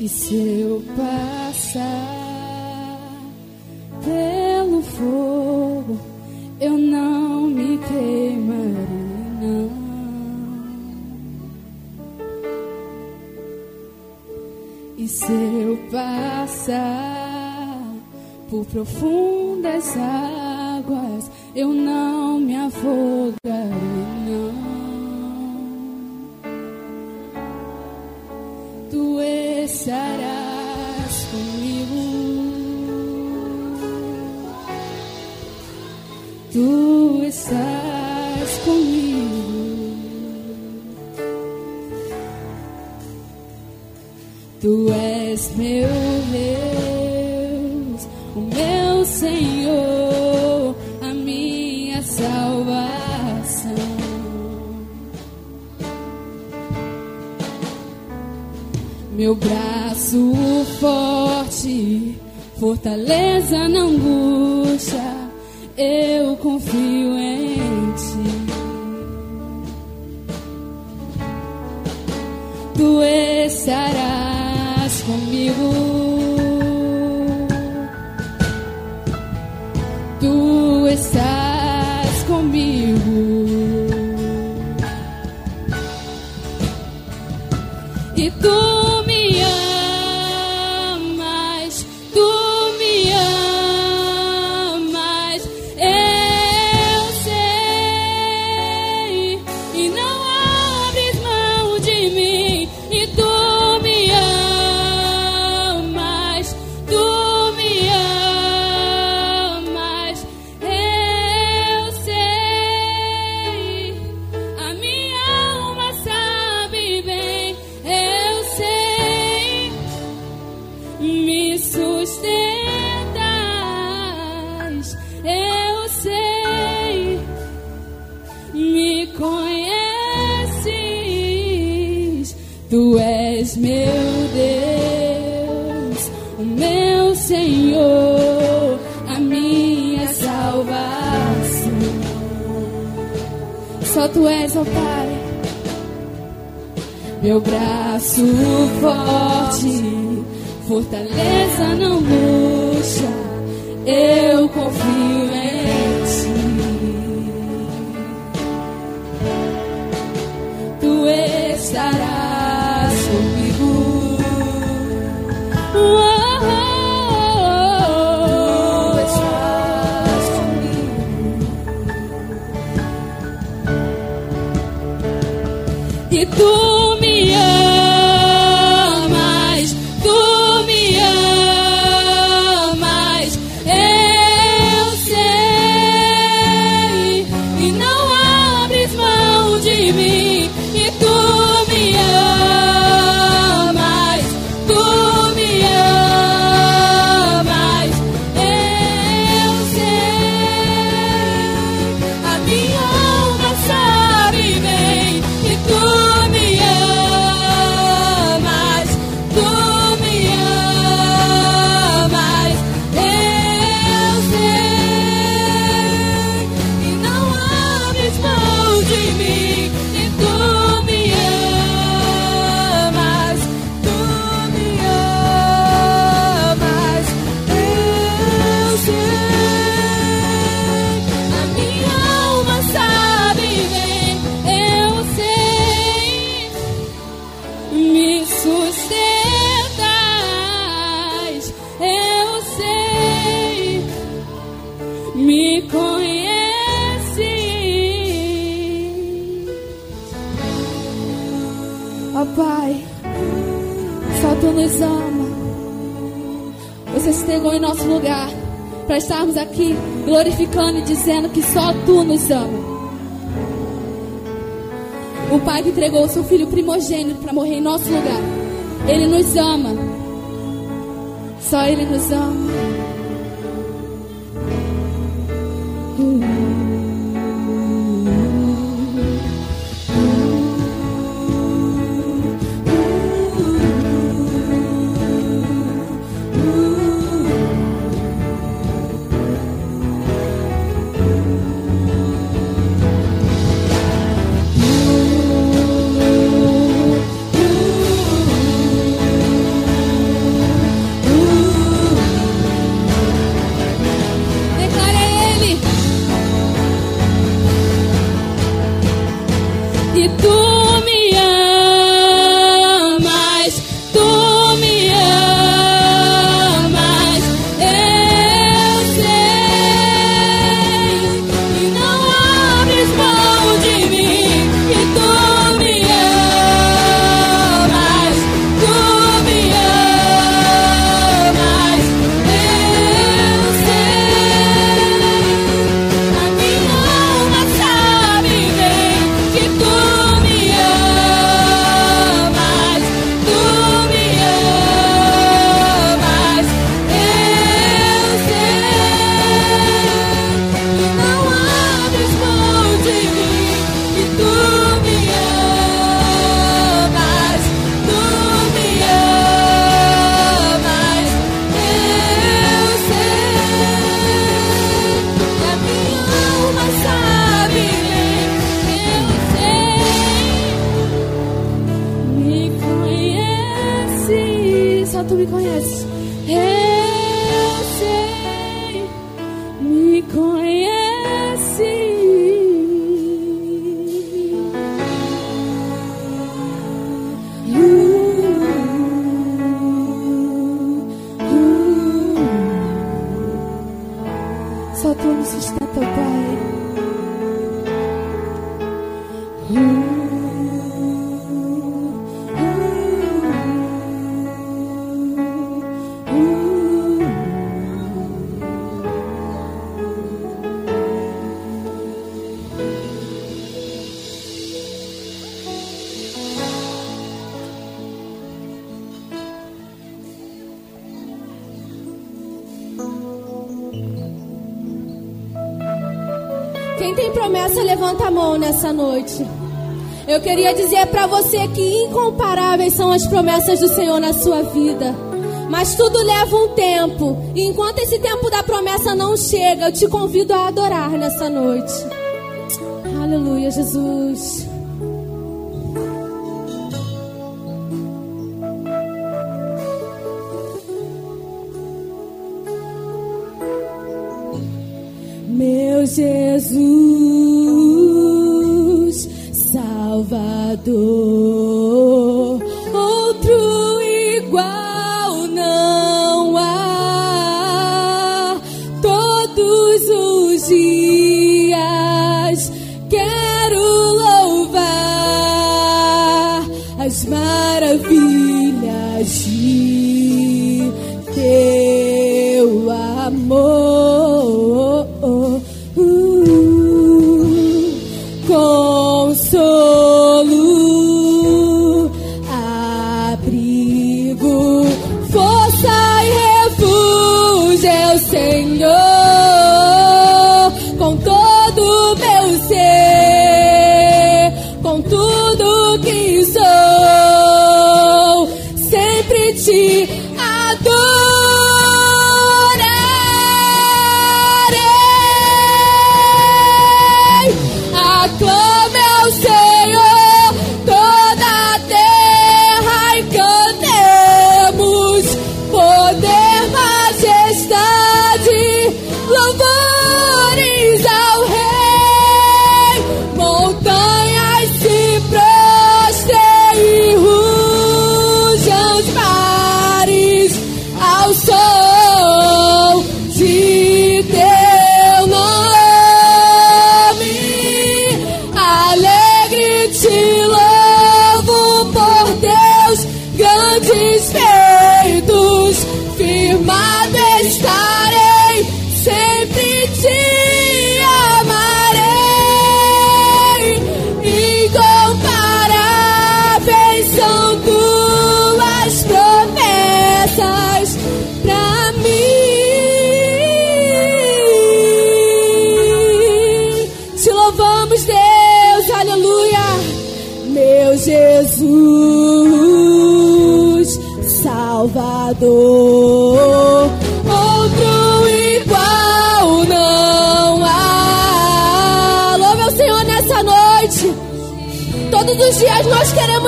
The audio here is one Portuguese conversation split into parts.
E se eu passar pelo fogo, eu não me queimarei, não. E se eu passar por profundas águas, eu não Tu estás comigo. Tu és meu Deus, o meu Senhor, a minha salvação. Meu braço forte, fortaleza na angústia, eu confio Só tu és, ó Pai meu braço forte, fortaleza não murcha, eu confio em ti. Tu estarás nosso lugar para estarmos aqui glorificando e dizendo que só Tu nos ama. O Pai que entregou o seu Filho primogênito para morrer em nosso lugar. Ele nos ama. Só Ele nos ama. queria dizer para você que incomparáveis são as promessas do Senhor na sua vida. Mas tudo leva um tempo. E enquanto esse tempo da promessa não chega, eu te convido a adorar nessa noite. Aleluia, Jesus.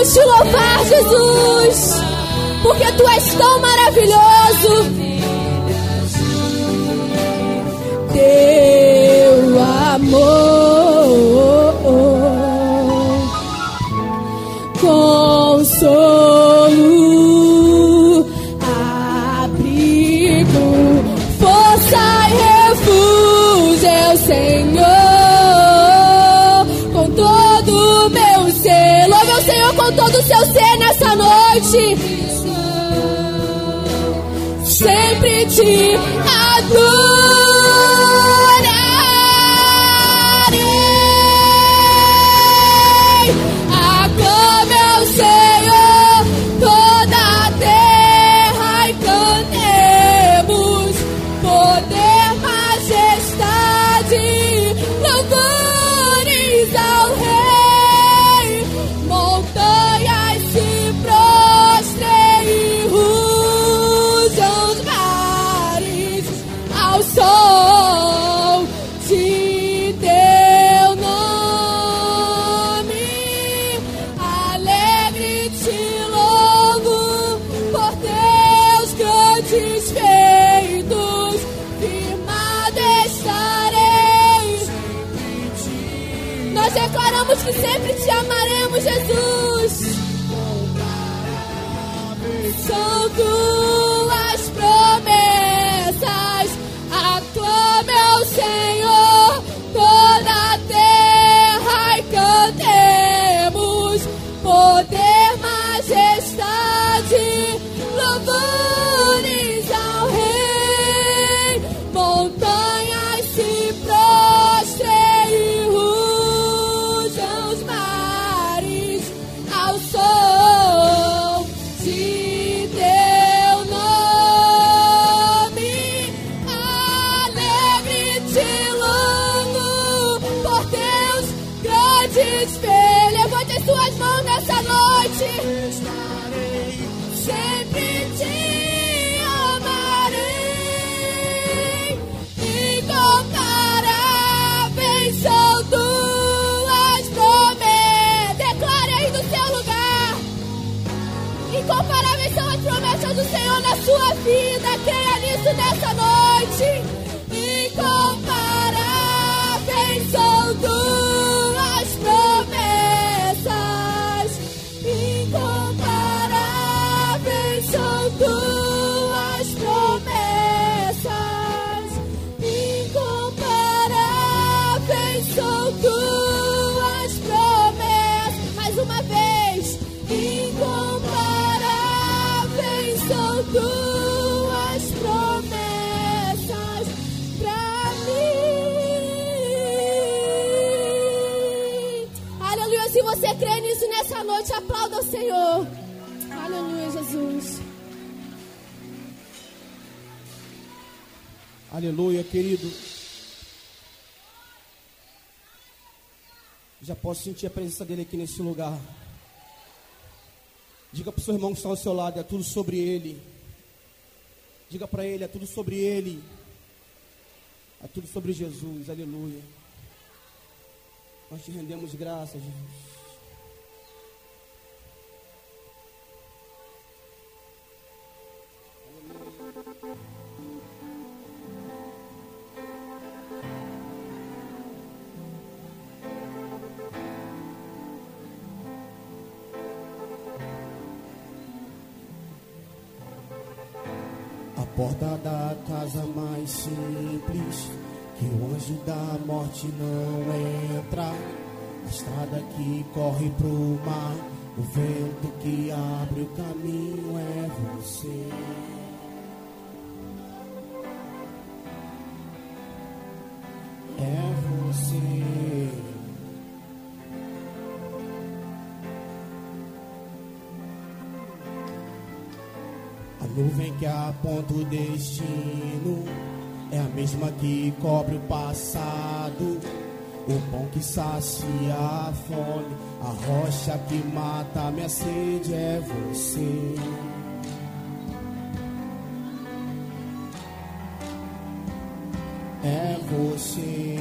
Vamos te louvar, Jesus. te sempre te sentir a presença dele aqui nesse lugar. Diga para o seu irmão que está ao seu lado, é tudo sobre ele. Diga para ele, é tudo sobre ele. É tudo sobre Jesus, aleluia. Nós te rendemos graças, porta da casa mais simples, que o anjo da morte não entra. A estrada que corre pro mar, o vento que abre o caminho é você. Aponta o destino é a mesma que cobre o passado. O pão que sacia a fome, a rocha que mata minha sede é você. É você.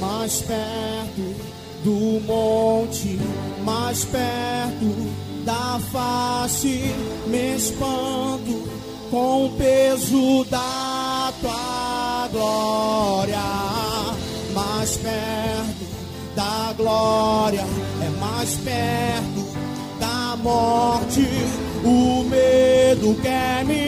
mais perto do monte, mais perto da face, me espanto com o peso da tua glória, mais perto da glória, é mais perto da morte, o medo quer me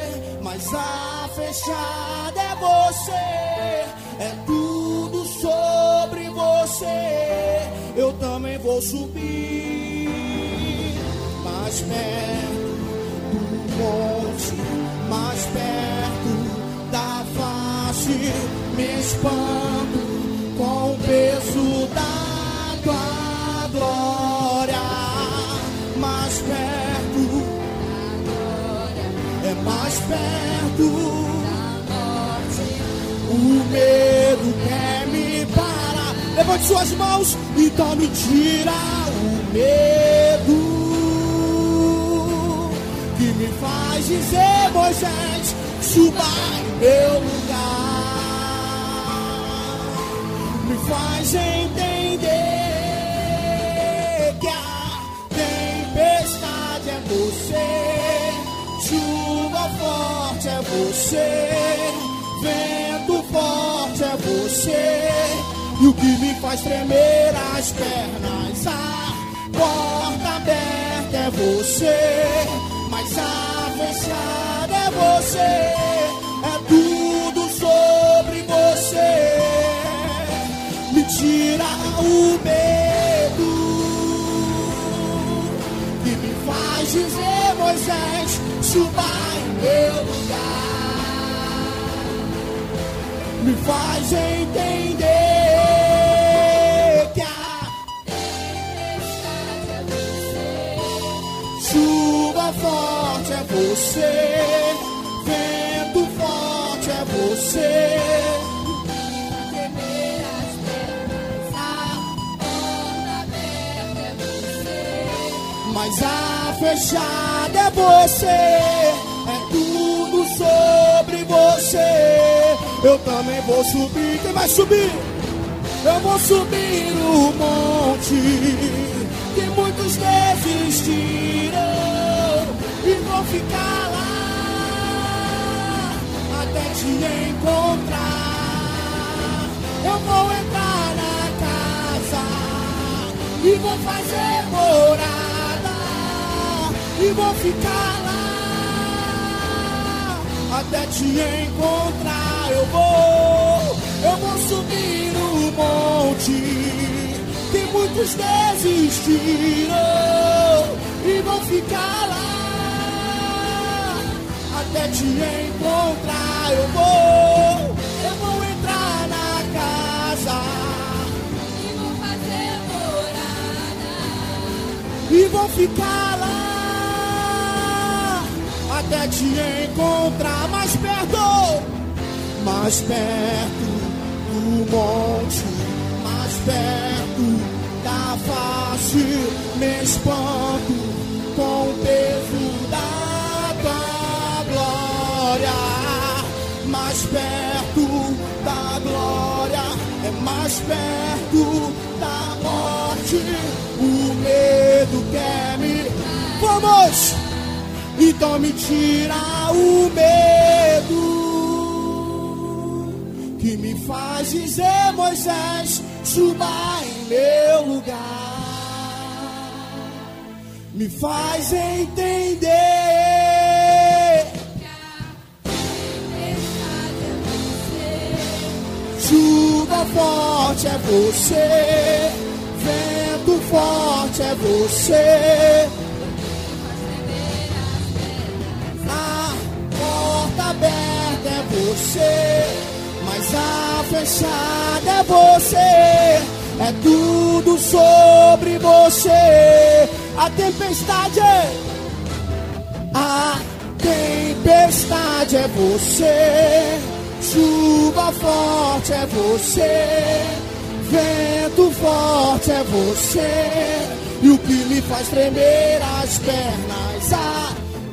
fechada é você, é tudo sobre você. Eu também vou subir mais perto do monte, mais perto da face. Me espanto com o peso da perto. O medo quer me parar. Levante suas mãos, então me tira o medo que me faz dizer, Moisés, suba em meu lugar. Me faz entender que a tempestade é você, forte é você, vento forte é você. E o que me faz tremer as pernas, a porta aberta é você mas a fechada é você, é tudo sobre você. Me tira o medo que me faz dizer, Moisés, suba em meu lugar. Me faz entender. forte é você, vento forte é você. A porta aberta é você. Mas a fechada é você, é você. Eu também vou subir, quem vai subir? Eu vou subir o monte que muitos desistiram e vou ficar lá até te encontrar. Eu vou entrar na casa e vou fazer morada e vou ficar até te encontrar. Eu vou, eu vou subir o monte que muitos desistiram e vou ficar lá até te encontrar. Eu vou, eu vou entrar na casa e vou fazer morada e vou ficar lá até te encontrar mais perto, mais perto do monte, mais perto da face, me espanto com o peso da glória, mais perto da glória, é mais perto da morte. O medo quer me. Vamos! Então me tira o medo que me faz dizer, Moisés, suba em meu lugar. Me faz entender Chuva forte é você, vento forte é você. Porta aberta é você, mas a fechada é você. É tudo sobre você. A tempestade, a tempestade é você. Chuva forte é você, vento forte é você, e o que me faz tremer as pernas,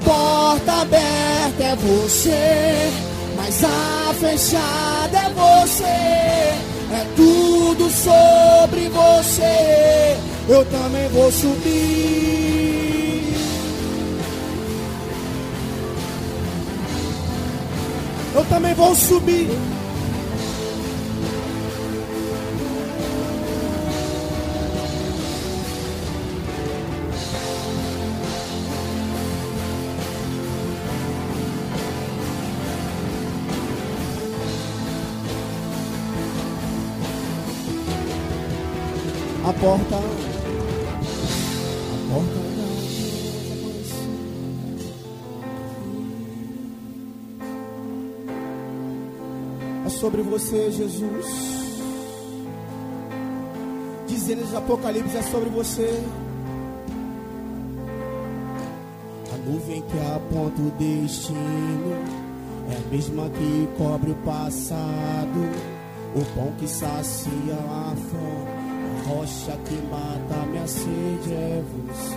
porta aberta é você, mas a fechada é você, é tudo sobre você. Eu também vou subir eu também vou subir. Sobre você, Jesus. Dizendo de Apocalipse é sobre você. A nuvem que aponta o destino é a mesma que cobre o passado. O pão que sacia a fome, a rocha que mata minha sede é você.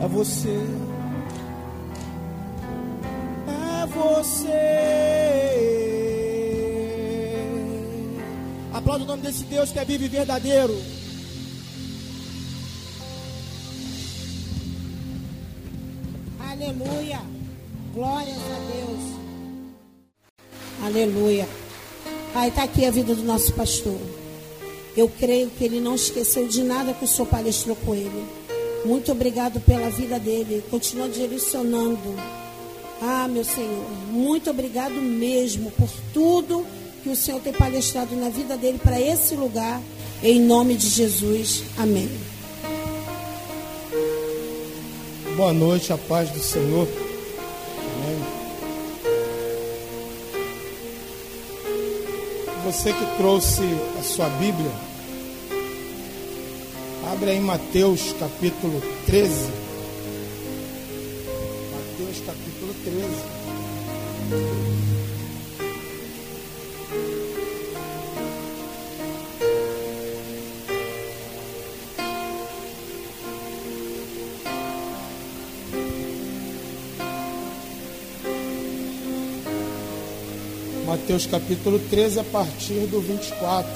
É você. É você. Aplauda o nome desse Deus que é vivo e verdadeiro. Aleluia. Glórias a Deus. Aleluia. Pai, está aqui a vida do nosso pastor. Eu creio que ele não esqueceu de nada que o Senhor palestrou com ele. Muito obrigado pela vida dele. Continua direcionando. Ah, meu Senhor, muito obrigado mesmo por tudo que o Senhor tem palestrado na vida dele para esse lugar. Em nome de Jesus. Amém. Boa noite, a paz do Senhor. Amém. Você que trouxe a sua Bíblia, abre aí Mateus capítulo 13. Mateus capítulo 13. Mateus capítulo 13, a partir do 24.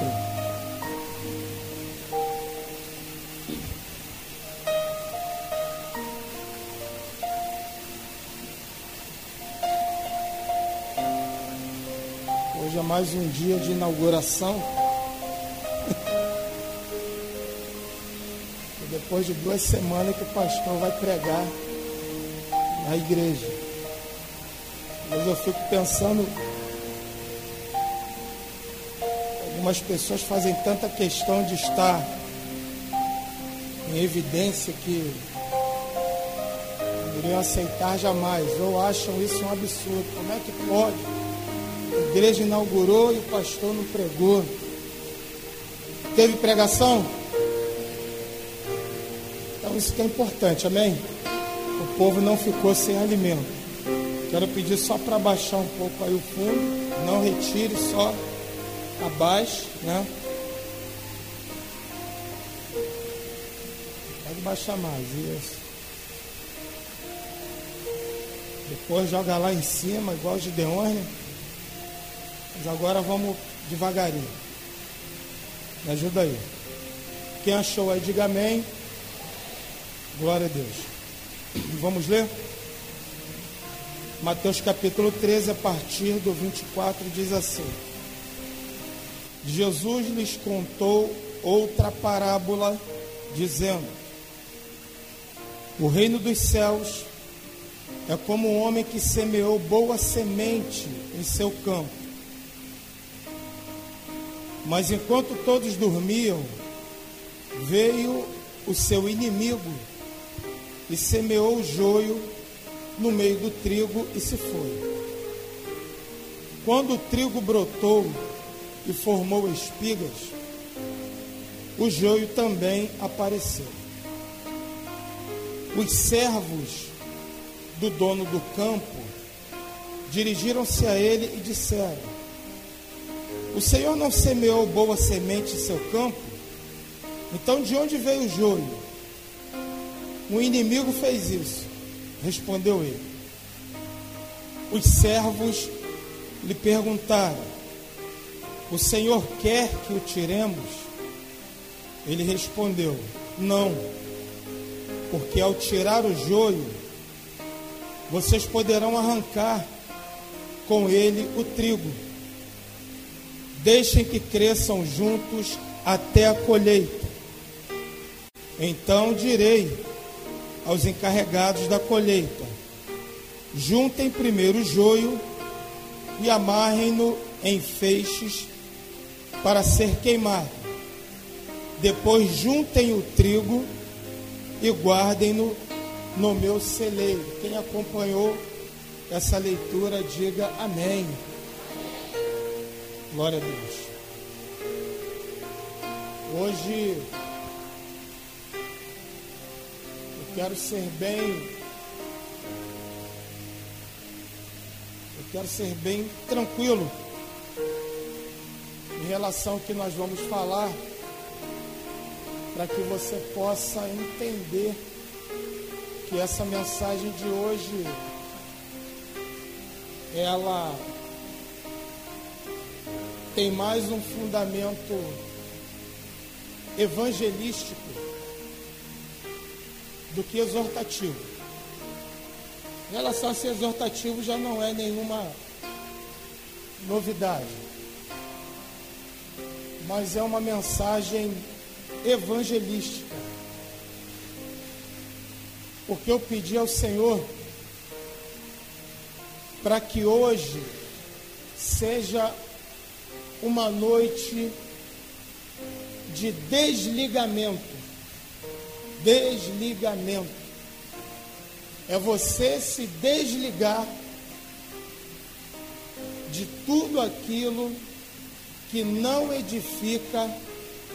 Hoje é mais um dia de inauguração. Depois de duas semanas que o pastor vai pregar na igreja. Mas eu fico pensando algumas pessoas fazem tanta questão de estar em evidência que não iriam aceitar jamais, ou acham isso um absurdo. Como é que pode? A igreja inaugurou e o pastor não pregou. Teve pregação? Então isso que é importante, amém? O povo não ficou sem alimento. Quero pedir só para baixar um pouco aí o fundo, não retire só abaixo, né? Pode baixar mais, isso. Depois joga lá em cima, igual o Gideone. Mas agora vamos devagarinho. Me ajuda aí. Quem achou aí, diga amém. Glória a Deus. Vamos ler? Mateus capítulo 13, a partir do 24, diz assim. Jesus lhes contou outra parábola, dizendo: O reino dos céus é como um homem que semeou boa semente em seu campo. Mas enquanto todos dormiam, veio o seu inimigo e semeou o joio no meio do trigo e se foi. Quando o trigo brotou, e formou espigas, o joio também apareceu. Os servos do dono do campo dirigiram-se a ele e disseram: O Senhor não semeou boa semente em seu campo? Então de onde veio o joio? O inimigo fez isso, respondeu ele. Os servos lhe perguntaram: o Senhor quer que o tiremos? Ele respondeu: Não, porque ao tirar o joio, vocês poderão arrancar com ele o trigo. Deixem que cresçam juntos até a colheita. Então direi aos encarregados da colheita: juntem primeiro o joio e amarrem-no em feixes para ser queimado. Depois juntem o trigo e guardem-no no meu celeiro. Quem acompanhou essa leitura, diga amém. Glória a Deus. Hoje eu quero ser bem. Eu quero ser bem tranquilo em relação ao que nós vamos falar, para que você possa entender que essa mensagem de hoje ela tem mais um fundamento evangelístico do que exortativo. Em relação a ser exortativo já não é nenhuma novidade, mas é uma mensagem evangelística. Porque eu pedi ao Senhor para que hoje seja uma noite de desligamento. Desligamento. É você se desligar de tudo aquilo que não edifica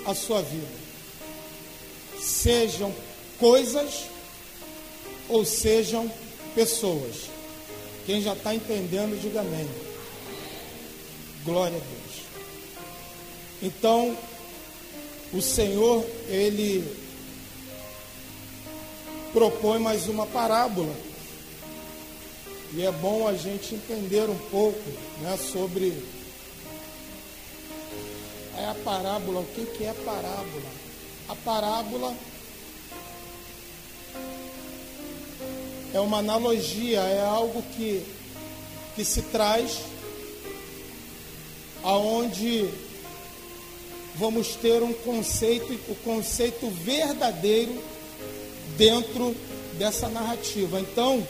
a sua vida. Sejam coisas ou sejam pessoas. Quem já está entendendo, diga amém. Glória a Deus. Então, o Senhor, ele propõe mais uma parábola. E é bom a gente entender um pouco né, sobre é a parábola. O que, que é parábola? A parábola é uma analogia, é algo que, que se traz aonde vamos ter um conceito, o conceito verdadeiro dentro dessa narrativa. Então,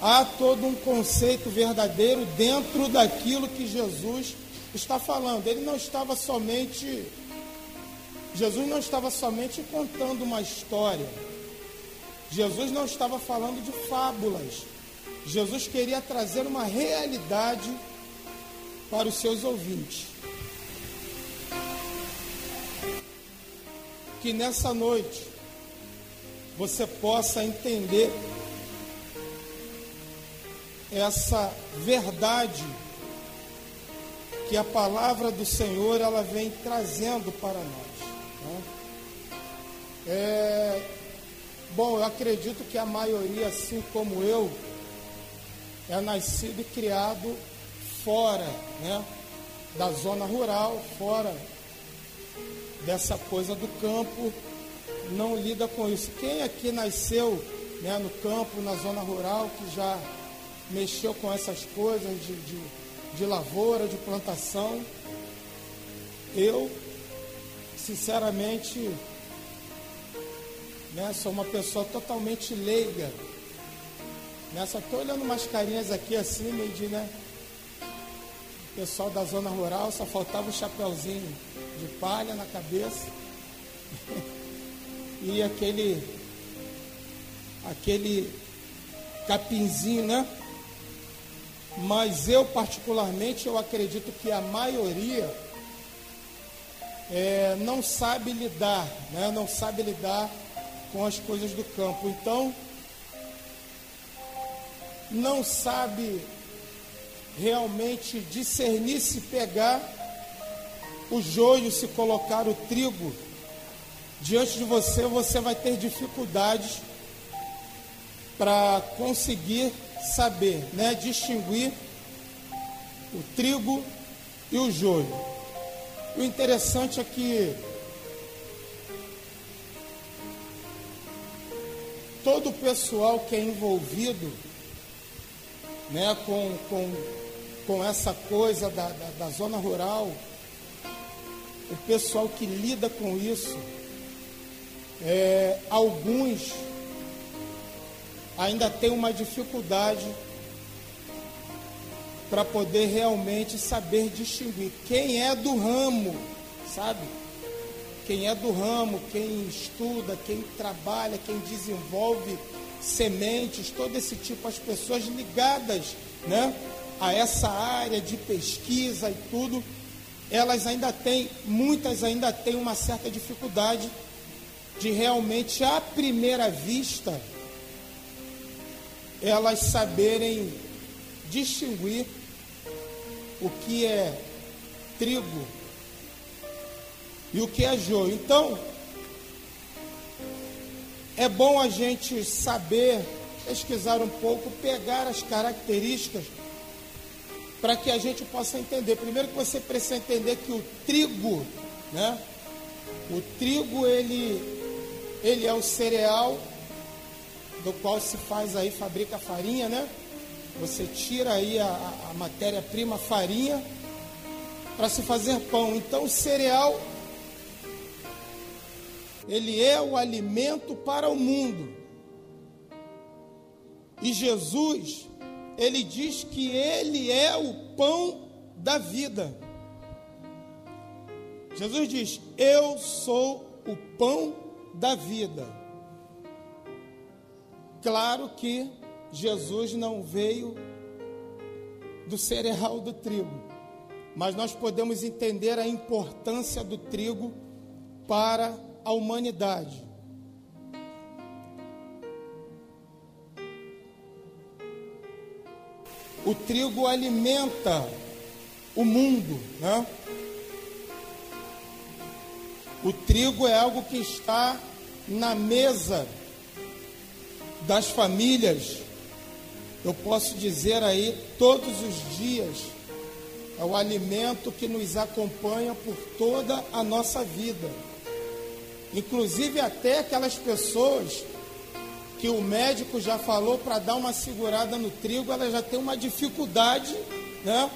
há todo um conceito verdadeiro dentro daquilo que Jesus está falando. Ele não estava somente Jesus não estava somente contando uma história. Jesus não estava falando de fábulas. Jesus queria trazer uma realidade para os seus ouvintes. que nessa noite você possa entender essa verdade que a palavra do Senhor ela vem trazendo para nós. Né? É, bom, eu acredito que a maioria, assim como eu, é nascido e criado fora né, da zona rural, fora dessa coisa do campo, não lida com isso. Quem aqui nasceu né, no campo, na zona rural, que já mexeu com essas coisas de, de, de lavoura, de plantação, eu, sinceramente, né, sou uma pessoa totalmente leiga. Né, só estou olhando umas carinhas aqui assim, meio de, né? Pessoal da zona rural, só faltava o chapéuzinho de palha na cabeça e aquele aquele capinzinho, né? Mas eu particularmente eu acredito que a maioria é, não sabe lidar, né? Não sabe lidar com as coisas do campo. Então não sabe realmente discernir se pegar o joio, se colocar o trigo diante de você, você vai ter dificuldades para conseguir saber, né, distinguir o trigo e o joio. O interessante é que todo o pessoal que é envolvido né, com, com, com essa coisa da, da, da zona rural, o pessoal que lida com isso, é, alguns ainda tem uma dificuldade para poder realmente saber distinguir quem é do ramo, sabe? Quem é do ramo, quem estuda, quem trabalha, quem desenvolve sementes, todo esse tipo, as pessoas ligadas, né? a essa área de pesquisa e tudo, elas ainda têm, muitas ainda têm uma certa dificuldade de realmente, à primeira vista, elas saberem distinguir o que é trigo e o que é joio. Então, é bom a gente saber, pesquisar um pouco, pegar as características para que a gente possa entender. Primeiro que você precisa entender que o trigo, né? O trigo ele ele é o cereal do qual se faz aí fabrica farinha, né? Você tira aí a, a matéria-prima farinha para se fazer pão. Então o cereal ele é o alimento para o mundo. E Jesus, ele diz que ele é o pão da vida. Jesus diz: Eu sou o pão da vida. Claro que Jesus não veio do cereal do trigo, mas nós podemos entender a importância do trigo para a humanidade. O trigo alimenta o mundo, né? O trigo é algo que está na mesa das famílias. Eu posso dizer aí todos os dias. É o alimento que nos acompanha por toda a nossa vida. Inclusive até aquelas pessoas que o médico já falou para dar uma segurada no trigo, ela já tem uma dificuldade, né?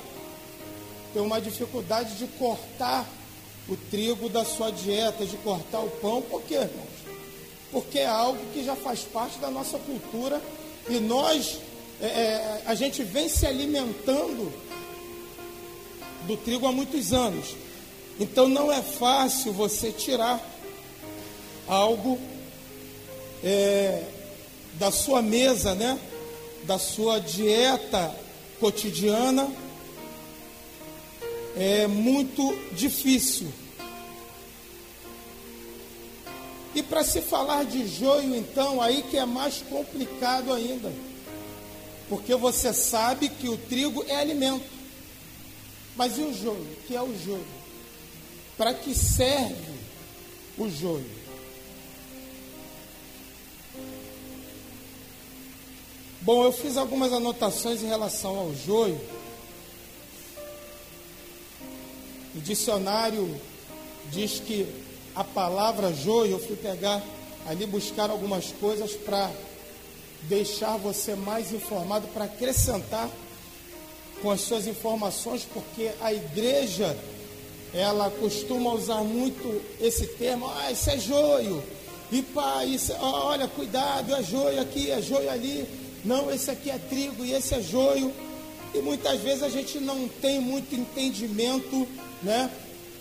Tem uma dificuldade de cortar o trigo da sua dieta, de cortar o pão, por quê, irmãos? Porque é algo que já faz parte da nossa cultura e nós, é, é a gente vem se alimentando do trigo há muitos anos. Então não é fácil você tirar algo é, da sua mesa, né? Da sua dieta cotidiana. É muito difícil. E para se falar de joio, então, aí que é mais complicado ainda. Porque você sabe que o trigo é alimento. Mas e o joio? O que é o joio? Para que serve o joio? Bom, eu fiz algumas anotações em relação ao joio. O dicionário diz que a palavra joio, eu fui pegar ali buscar algumas coisas para deixar você mais informado, para acrescentar com as suas informações, porque a igreja ela costuma usar muito esse termo, ah, isso é joio, e pá, isso, olha, cuidado, é joio aqui, é joio ali. Não, esse aqui é trigo e esse é joio. E muitas vezes a gente não tem muito entendimento, né?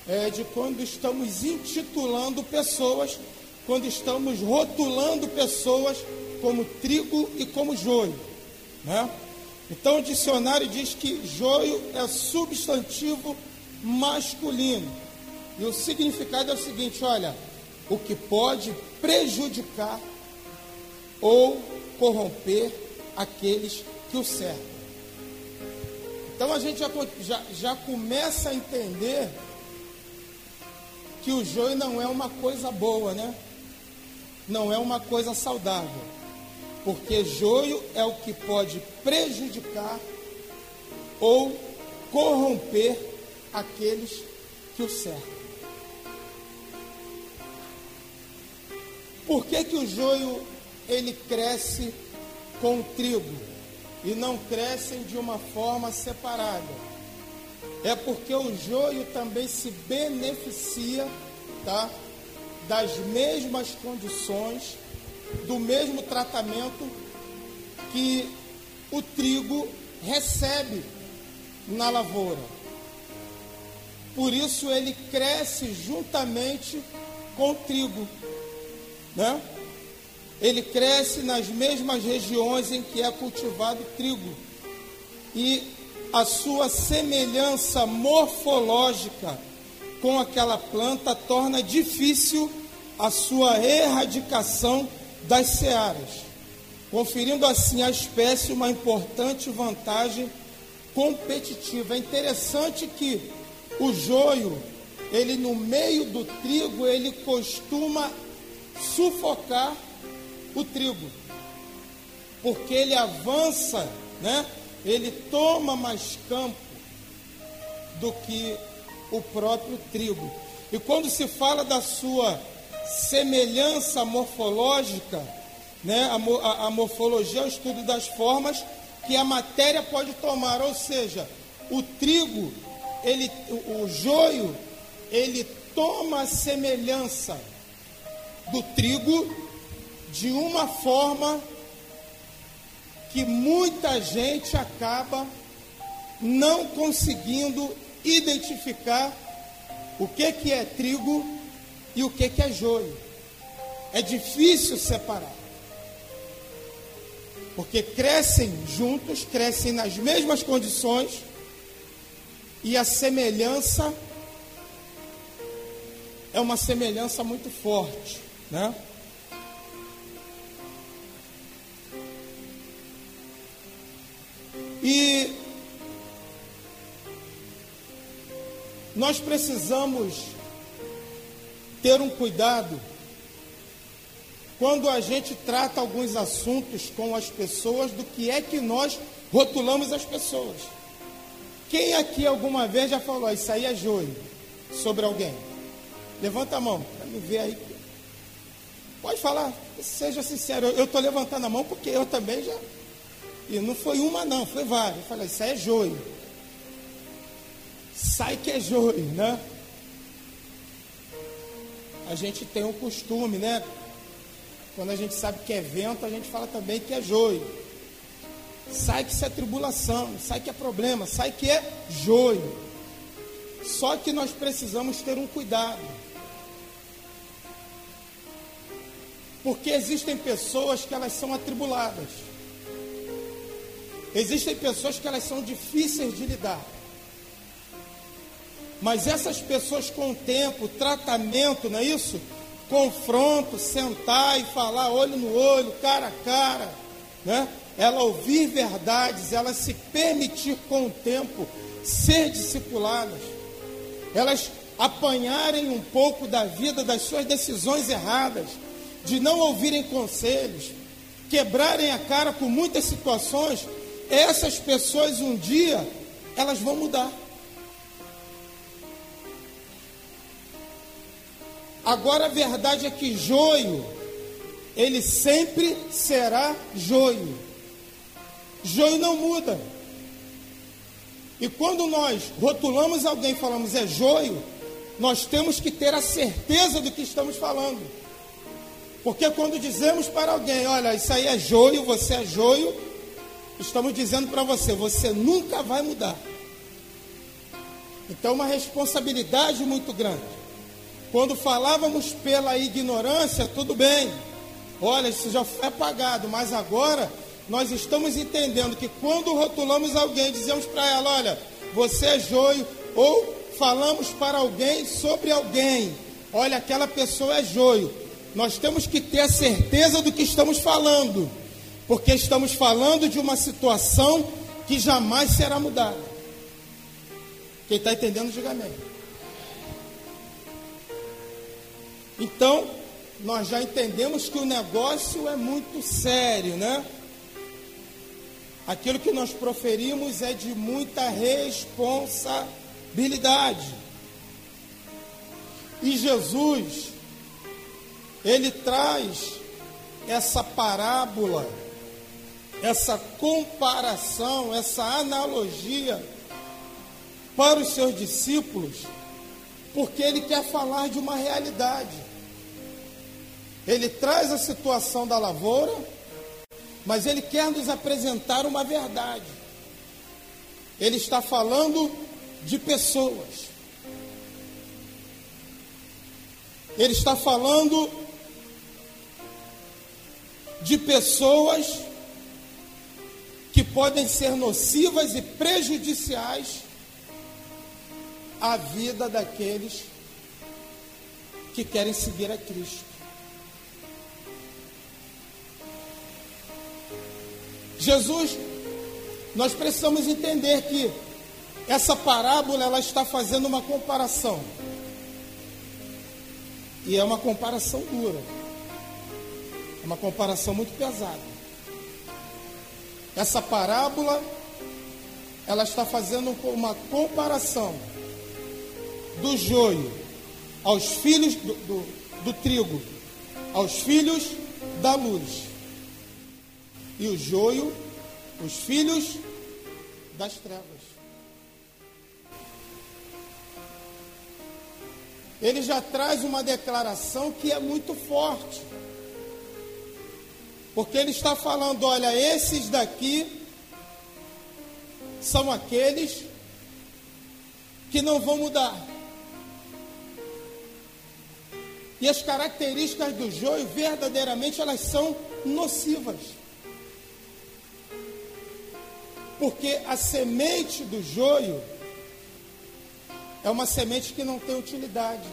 É, de quando estamos intitulando pessoas, quando estamos rotulando pessoas como trigo e como joio, né? Então o dicionário diz que joio é substantivo masculino. E o significado é o seguinte: olha, o que pode prejudicar ou corromper aqueles que o cercam. Então a gente já, já, já começa a entender que o joio não é uma coisa boa, né? Não é uma coisa saudável. Porque joio é o que pode prejudicar ou corromper aqueles que o cercam. Por que, que o joio ele cresce com o trigo e não crescem de uma forma separada. É porque o joio também se beneficia, tá? Das mesmas condições, do mesmo tratamento que o trigo recebe na lavoura. Por isso ele cresce juntamente com o trigo, né? ele cresce nas mesmas regiões em que é cultivado trigo. E a sua semelhança morfológica com aquela planta torna difícil a sua erradicação das searas, conferindo assim à espécie uma importante vantagem competitiva. É interessante que o joio, ele no meio do trigo, ele costuma sufocar o trigo. Porque ele avança, né? Ele toma mais campo do que o próprio trigo. E quando se fala da sua semelhança morfológica, né? A, a, morfologia é o estudo das formas que a matéria pode tomar, ou seja, o trigo, ele, o, o joio, ele toma a semelhança do trigo de uma forma que muita gente acaba não conseguindo identificar o que, que é trigo e o que, que é joio. É difícil separar. Porque crescem juntos, crescem nas mesmas condições, e a semelhança é uma semelhança muito forte, né? E nós precisamos ter um cuidado quando a gente trata alguns assuntos com as pessoas do que é que nós rotulamos as pessoas. Quem aqui alguma vez já falou, isso aí é joio, sobre alguém? Levanta a mão, para me ver aí. Pode falar, seja sincero. Eu estou levantando a mão porque eu também já. E não foi uma, não, foi várias. Eu falei, isso é joio. Sai que é joio, né? A gente tem um costume, né? Quando a gente sabe que é vento, a gente fala também que é joio. Sai que isso é tribulação, sai que é problema, sai que é joio. Só que nós precisamos ter um cuidado. Porque existem pessoas que elas são atribuladas. Existem pessoas que elas são difíceis de lidar. Mas essas pessoas com o tempo, tratamento, não é isso? confronto, sentar e falar olho no olho, cara a cara, né? Ela ouvir verdades, ela se permitir com o tempo ser discipuladas, elas apanharem um pouco da vida das suas decisões erradas, de não ouvirem conselhos, quebrarem a cara com muitas situações, essas pessoas um dia elas vão mudar. Agora a verdade é que joio, ele sempre será joio. Joio não muda. E quando nós rotulamos alguém e falamos é joio, nós temos que ter a certeza do que estamos falando. Porque quando dizemos para alguém, olha, isso aí é joio, você é joio, estamos dizendo para você, você nunca vai mudar. Então, uma responsabilidade muito grande. Quando falávamos pela ignorância, tudo bem. Olha, isso já foi apagado, mas agora nós estamos entendendo que quando rotulamos alguém, dizemos para ela: olha, você é joio, ou falamos para alguém sobre alguém, olha, aquela pessoa é joio. Nós temos que ter a certeza do que estamos falando, porque estamos falando de uma situação que jamais será mudada. Quem está entendendo, diga amém. Então, nós já entendemos que o negócio é muito sério, né? Aquilo que nós proferimos é de muita responsabilidade. E Jesus, ele traz essa parábola, essa comparação, essa analogia para os seus discípulos porque ele quer falar de uma realidade. Ele traz a situação da lavoura, mas ele quer nos apresentar uma verdade. Ele está falando de pessoas. Ele está falando de pessoas que podem ser nocivas e prejudiciais à vida daqueles que querem seguir a Cristo. Jesus, nós precisamos entender que essa parábola ela está fazendo uma comparação. E é uma comparação dura. É uma comparação muito pesada. Essa parábola ela está fazendo uma comparação do joio aos filhos do, do, do trigo, aos filhos da luz. E o joio, os filhos das trevas. Ele já traz uma declaração que é muito forte. Porque ele está falando: olha, esses daqui são aqueles que não vão mudar. E as características do joio, verdadeiramente, elas são nocivas. Porque a semente do joio é uma semente que não tem utilidade.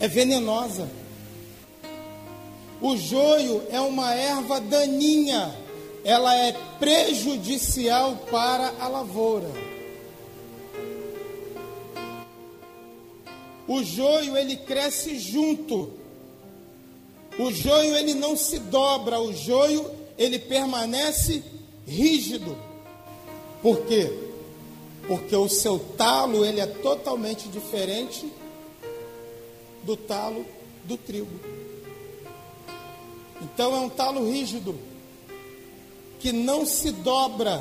É venenosa. O joio é uma erva daninha, ela é prejudicial para a lavoura. O joio ele cresce junto. O joio ele não se dobra, o joio ele permanece rígido. Por quê? Porque o seu talo ele é totalmente diferente do talo do trigo. Então é um talo rígido, que não se dobra.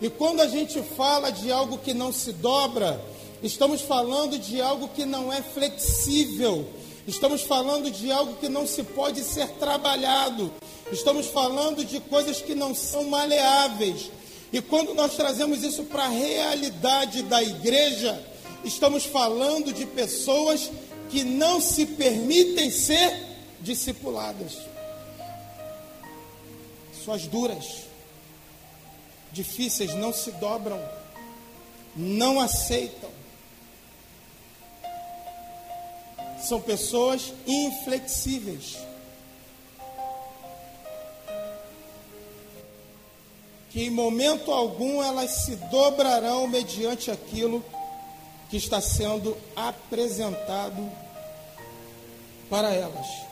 E quando a gente fala de algo que não se dobra, estamos falando de algo que não é flexível, estamos falando de algo que não se pode ser trabalhado, estamos falando de coisas que não são maleáveis. E quando nós trazemos isso para a realidade da igreja, estamos falando de pessoas que não se permitem ser discipuladas suas duras, difíceis, não se dobram, não aceitam. São pessoas inflexíveis. Que em momento algum elas se dobrarão mediante aquilo que está sendo apresentado para elas.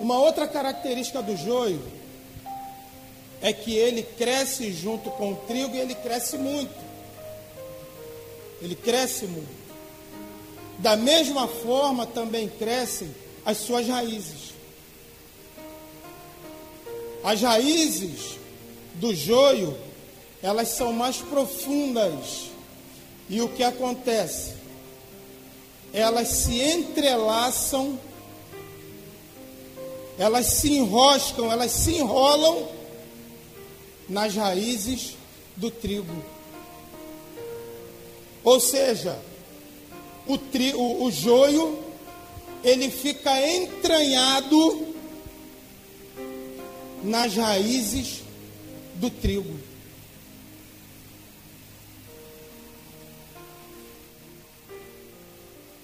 Uma outra característica do joio é que ele cresce junto com o trigo e ele cresce muito. Ele cresce muito. Da mesma forma também crescem as suas raízes. As raízes do joio, elas são mais profundas. E o que acontece? Elas se entrelaçam elas se enroscam, elas se enrolam nas raízes do trigo. Ou seja, o, tri, o, o joio, ele fica entranhado nas raízes do trigo.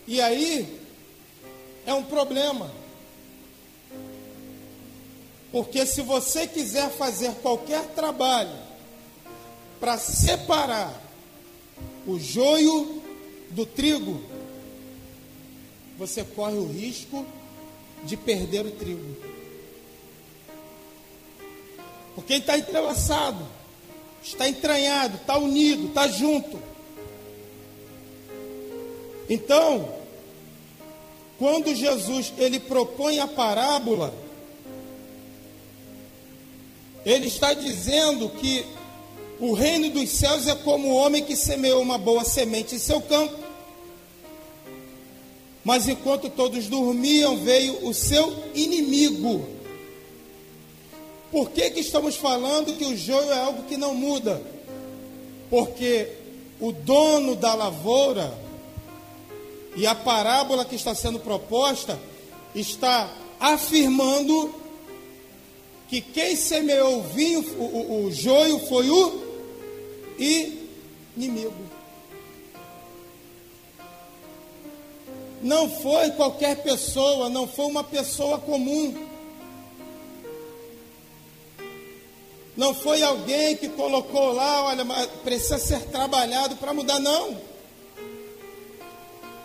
E aí é um problema. Porque se você quiser fazer qualquer trabalho para separar o joio do trigo, você corre o risco de perder o trigo. Porque está entrelaçado, está entranhado, está unido, está junto. Então, quando Jesus ele propõe a parábola, ele está dizendo que o reino dos céus é como o homem que semeou uma boa semente em seu campo. Mas enquanto todos dormiam, veio o seu inimigo. Por que, que estamos falando que o joio é algo que não muda? Porque o dono da lavoura e a parábola que está sendo proposta está afirmando que quem semeou o vinho, o, o, o joio, foi o inimigo. Não foi qualquer pessoa, não foi uma pessoa comum. Não foi alguém que colocou lá, olha, precisa ser trabalhado para mudar, não.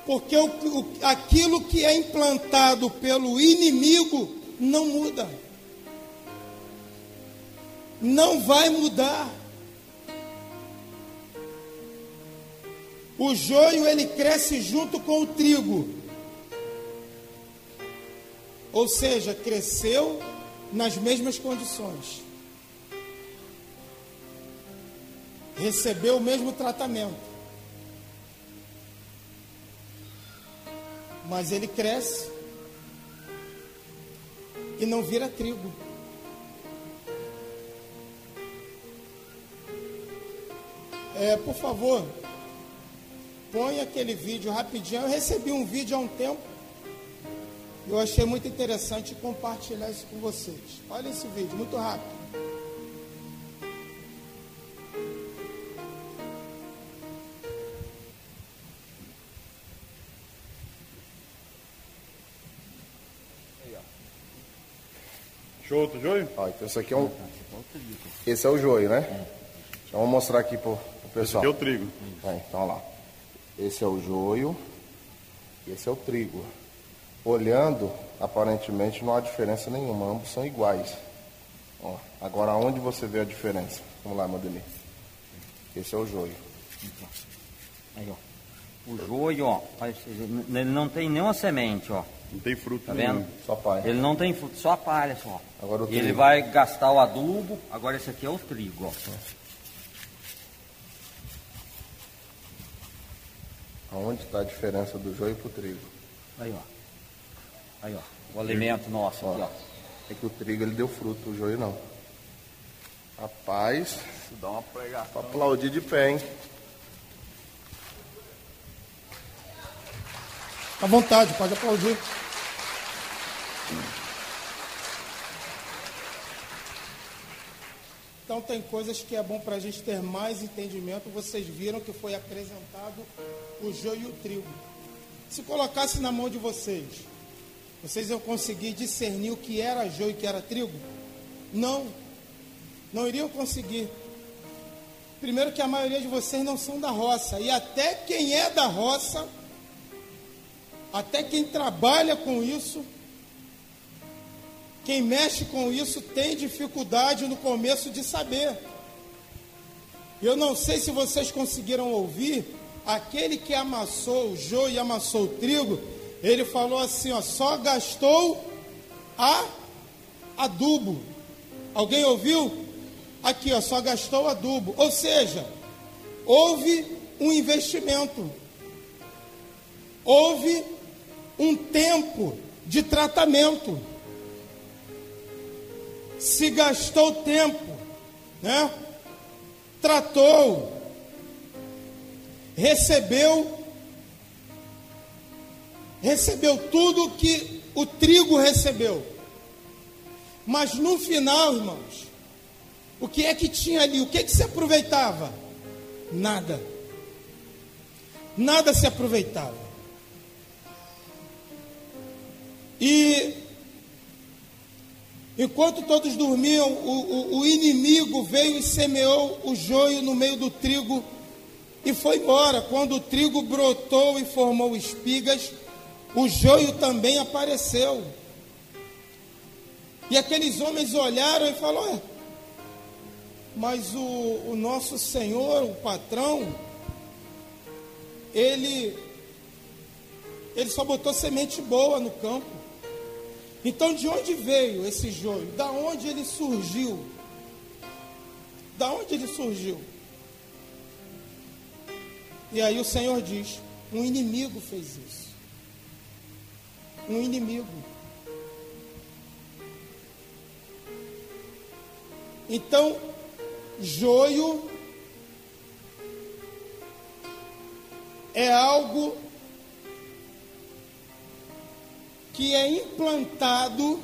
Porque o, o, aquilo que é implantado pelo inimigo não muda. Não vai mudar. O joio ele cresce junto com o trigo. Ou seja, cresceu nas mesmas condições. Recebeu o mesmo tratamento. Mas ele cresce e não vira trigo. É, por favor, põe aquele vídeo rapidinho. Eu recebi um vídeo há um tempo. Eu achei muito interessante compartilhar isso com vocês. Olha esse vídeo, muito rápido. Show do joio? Ó, então esse aqui é um. Esse é o joio, né? Então vamos mostrar aqui pro, pro Esse pessoal. aqui é o trigo. É, então lá. Esse é o joio. e Esse é o trigo. Olhando, aparentemente não há diferença nenhuma, ambos são iguais. Ó, agora onde você vê a diferença? Vamos lá, Madeli. Esse é o joio. Aí, ó. O joio, ó, ele não tem nenhuma semente, ó. Não tem fruto Tá nenhum. vendo? Só palha. Ele não tem fruto, só palha só. Agora o E ele trigo. vai gastar o adubo, agora esse aqui é o trigo, ó. Aonde está a diferença do joio pro trigo? Aí, ó. Aí, ó. O alimento nosso aqui, ó. É que o trigo ele deu fruto, o joio não. Rapaz, Isso dá uma pregação. pra aplaudir de pé, hein? À vontade, pode aplaudir. Então tem coisas que é bom para a gente ter mais entendimento. Vocês viram que foi apresentado o joio e o trigo. Se colocasse na mão de vocês, vocês iam conseguir discernir o que era joio e o que era trigo? Não. Não iriam conseguir. Primeiro que a maioria de vocês não são da roça. E até quem é da roça até quem trabalha com isso, quem mexe com isso, tem dificuldade no começo de saber. Eu não sei se vocês conseguiram ouvir, aquele que amassou o joio e amassou o trigo, ele falou assim: ó, só gastou a adubo. Alguém ouviu? Aqui, ó, só gastou adubo. Ou seja, houve um investimento. Houve um tempo de tratamento. Se gastou tempo, né? Tratou, recebeu, recebeu tudo que o trigo recebeu. Mas no final, irmãos, o que é que tinha ali? O que é que se aproveitava? Nada. Nada se aproveitava. E enquanto todos dormiam, o, o, o, inimigo veio e semeou o joio no meio do trigo e foi embora. Quando o trigo brotou e formou espigas, o joio também apareceu. E aqueles homens olharam e falaram: Mas o, o nosso Senhor, o patrão, ele, ele só botou semente boa no campo. Então, de onde veio esse joio? Da onde ele surgiu? Da onde ele surgiu? E aí o Senhor diz: um inimigo fez isso. Um inimigo. Então, joio é algo que é implantado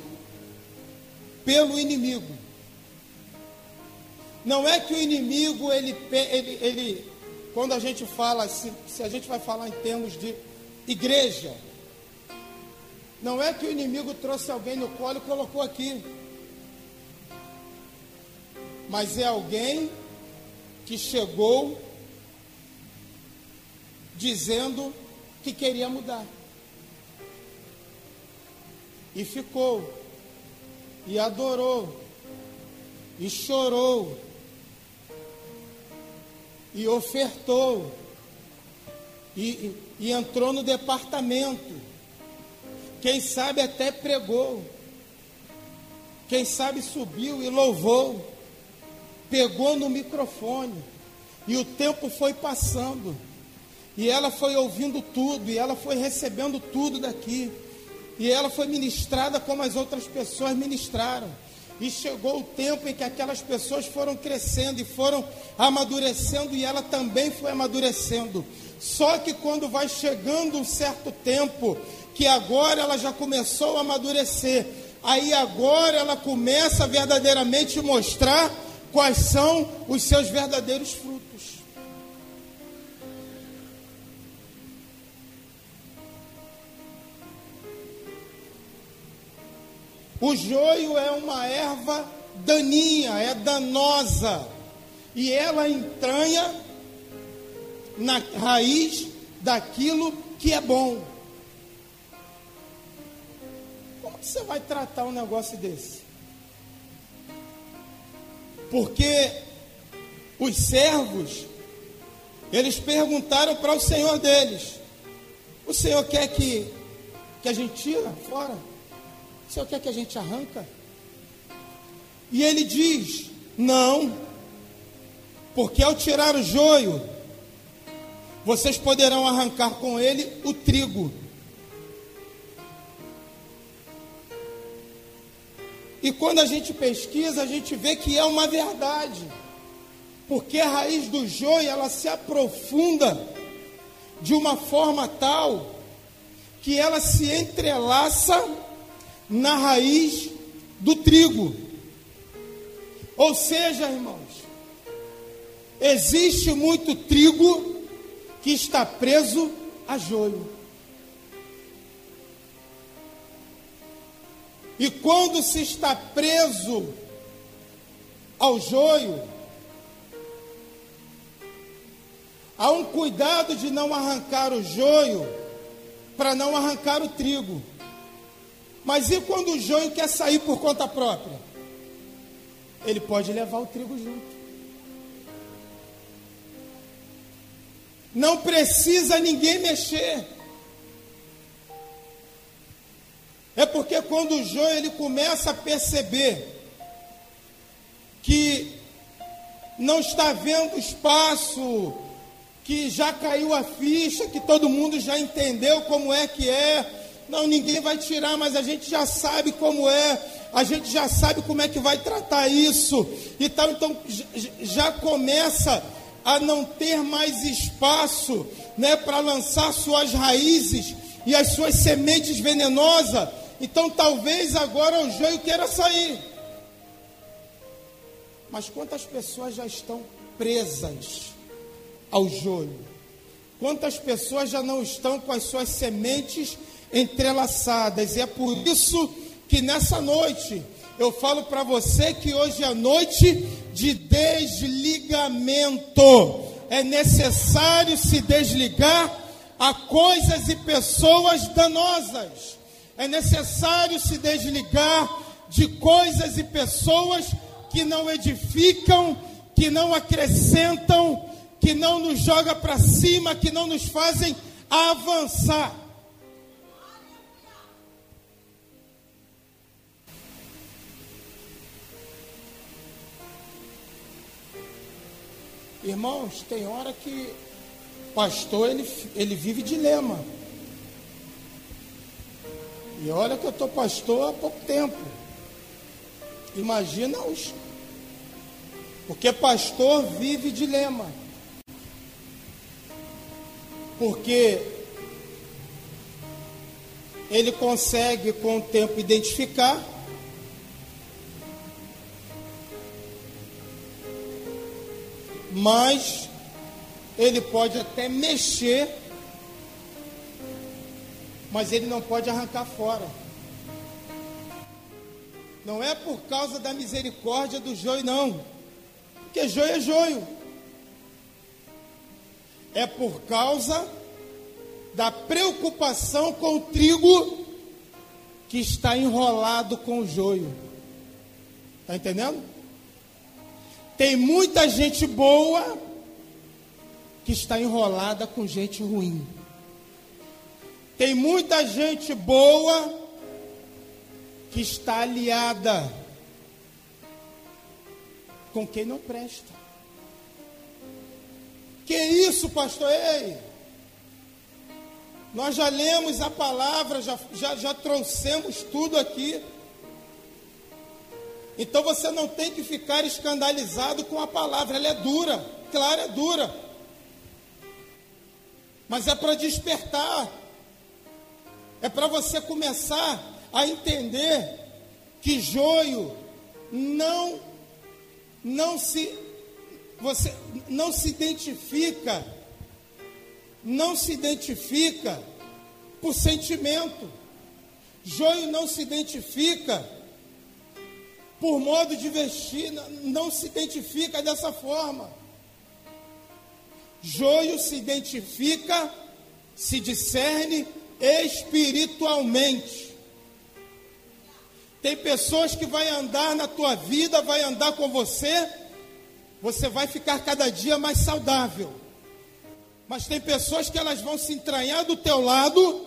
pelo inimigo. Não é que o inimigo, ele, ele, ele quando a gente fala, se, se a gente vai falar em termos de igreja, não é que o inimigo trouxe alguém no colo e colocou aqui, mas é alguém que chegou dizendo que queria mudar. E ficou, e adorou, e chorou, e ofertou, e, e, entrou no departamento. Quem sabe até pregou, quem sabe subiu e louvou, pegou no microfone, e o tempo foi passando. E ela foi ouvindo tudo, e ela foi recebendo tudo daqui. E ela foi ministrada como as outras pessoas ministraram. E chegou o tempo em que aquelas pessoas foram crescendo e foram amadurecendo, e ela também foi amadurecendo. Só que quando vai chegando um certo tempo, que agora ela já começou a amadurecer, aí agora ela começa verdadeiramente mostrar quais são os seus verdadeiros frutos. O joio é uma erva daninha, é danosa, e ela entranha na raiz daquilo que é bom. Como você vai tratar um negócio desse? Porque os servos, eles perguntaram para o Senhor deles: O Senhor quer que, que a gente tira fora? O senhor quer que a gente arranca? E ele diz: Não, porque ao tirar o joio, vocês poderão arrancar com ele o trigo. E quando a gente pesquisa, a gente vê que é uma verdade. Porque a raiz do joio, ela se aprofunda de uma forma tal que ela se entrelaça na raiz do trigo. Ou seja, irmãos, existe muito trigo que está preso a joio. E quando se está preso ao joio, há um cuidado de não arrancar o joio para não arrancar o trigo. Mas e quando o joio quer sair por conta própria? Ele pode levar o trigo junto. Não precisa ninguém mexer. É porque quando o joio ele começa a perceber que não está vendo espaço, que já caiu a ficha, que todo mundo já entendeu como é que é, não, ninguém vai tirar, mas a gente já sabe como é, a gente já sabe como é que vai tratar isso. E tal, então já começa a não ter mais espaço, né, para lançar suas raízes e as suas sementes venenosas. Então talvez agora o joio queira sair. Mas quantas pessoas já estão presas ao joio? Quantas pessoas já não estão com as suas sementes entrelaçadas. E é por isso que nessa noite eu falo para você que hoje é noite de desligamento. É necessário se desligar a coisas e pessoas danosas. É necessário se desligar de coisas e pessoas que não edificam, que não acrescentam, que não nos joga para cima, que não nos fazem avançar. Irmãos, tem hora que pastor ele, ele vive dilema. E olha que eu estou pastor há pouco tempo. Imagina os. Porque pastor vive dilema. Porque ele consegue com o tempo identificar mas ele pode até mexer, mas ele não pode arrancar fora. Não é por causa da misericórdia do joio, não. Porque joio é joio. É por causa da preocupação com o trigo que está enrolado com o joio. Está entendendo? Tem muita gente boa que está enrolada com gente ruim. Tem muita gente boa que está aliada com quem não presta. Que isso, pastor? Ei! Nós já lemos a palavra, já, já, já trouxemos tudo aqui. Então você não tem que ficar escandalizado com a palavra, ela é dura, claro, é dura. Mas é para despertar, é para você começar a entender que joio não não se você não se identifica não se identifica por sentimento. Joio não se identifica por modo de vestir, não se identifica dessa forma. Joio se identifica, se discerne espiritualmente. Tem pessoas que vai andar na tua vida, vai andar com você, você vai ficar cada dia mais saudável. Mas tem pessoas que elas vão se entranhar do teu lado,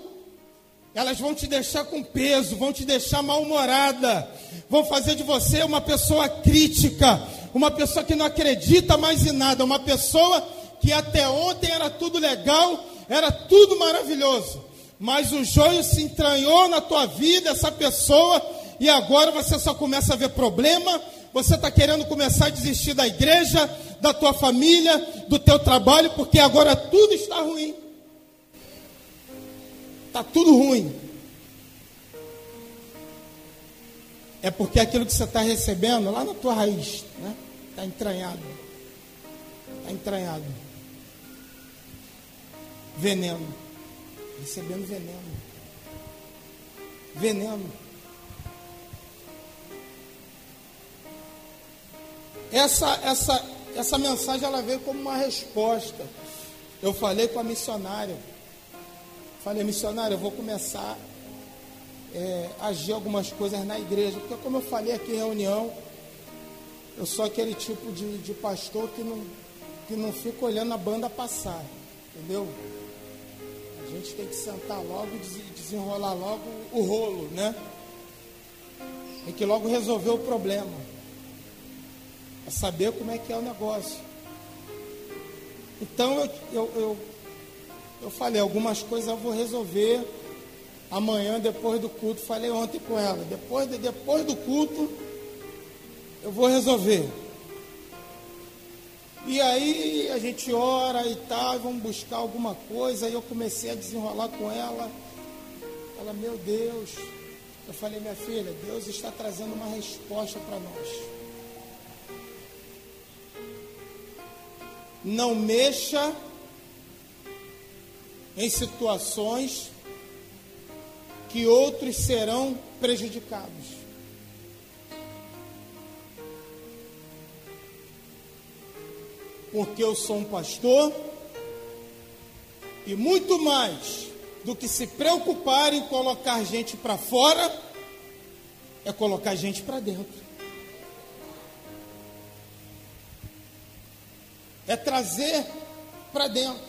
elas vão te deixar com peso, vão te deixar mal-humorada, vão fazer de você uma pessoa crítica, uma pessoa que não acredita mais em nada, uma pessoa que até ontem era tudo legal, era tudo maravilhoso, mas o joio se entranhou na tua vida, essa pessoa e agora você só começa a ver problema, você está querendo começar a desistir da igreja, da tua família, do teu trabalho, porque agora tudo está ruim. Está tudo ruim. É porque aquilo que você está recebendo lá na tua raiz, né? Está entranhado. Está entranhado. Veneno. Recebendo veneno. Veneno. Essa, essa, essa mensagem ela veio como uma resposta. Eu falei com a missionária. Falei, missionária, eu vou começar é, a agir algumas coisas na igreja. Porque como eu falei aqui em reunião, eu sou aquele tipo de, de pastor que não, que não fica olhando a banda passar. Entendeu? A gente tem que sentar logo e desenrolar logo o rolo, né? Tem que logo resolver o problema a saber como é que é o negócio. Então eu, eu, eu, eu falei, algumas coisas eu vou resolver amanhã, depois do culto. Falei ontem com ela, depois, de, depois do culto, eu vou resolver. E aí a gente ora e tal, vamos buscar alguma coisa. Aí eu comecei a desenrolar com ela. Ela, meu Deus. Eu falei, minha filha, Deus está trazendo uma resposta para nós. não mexa em situações que outros serão prejudicados. Porque eu sou um pastor e muito mais do que se preocupar em colocar gente para fora, é colocar gente para dentro. é trazer para dentro.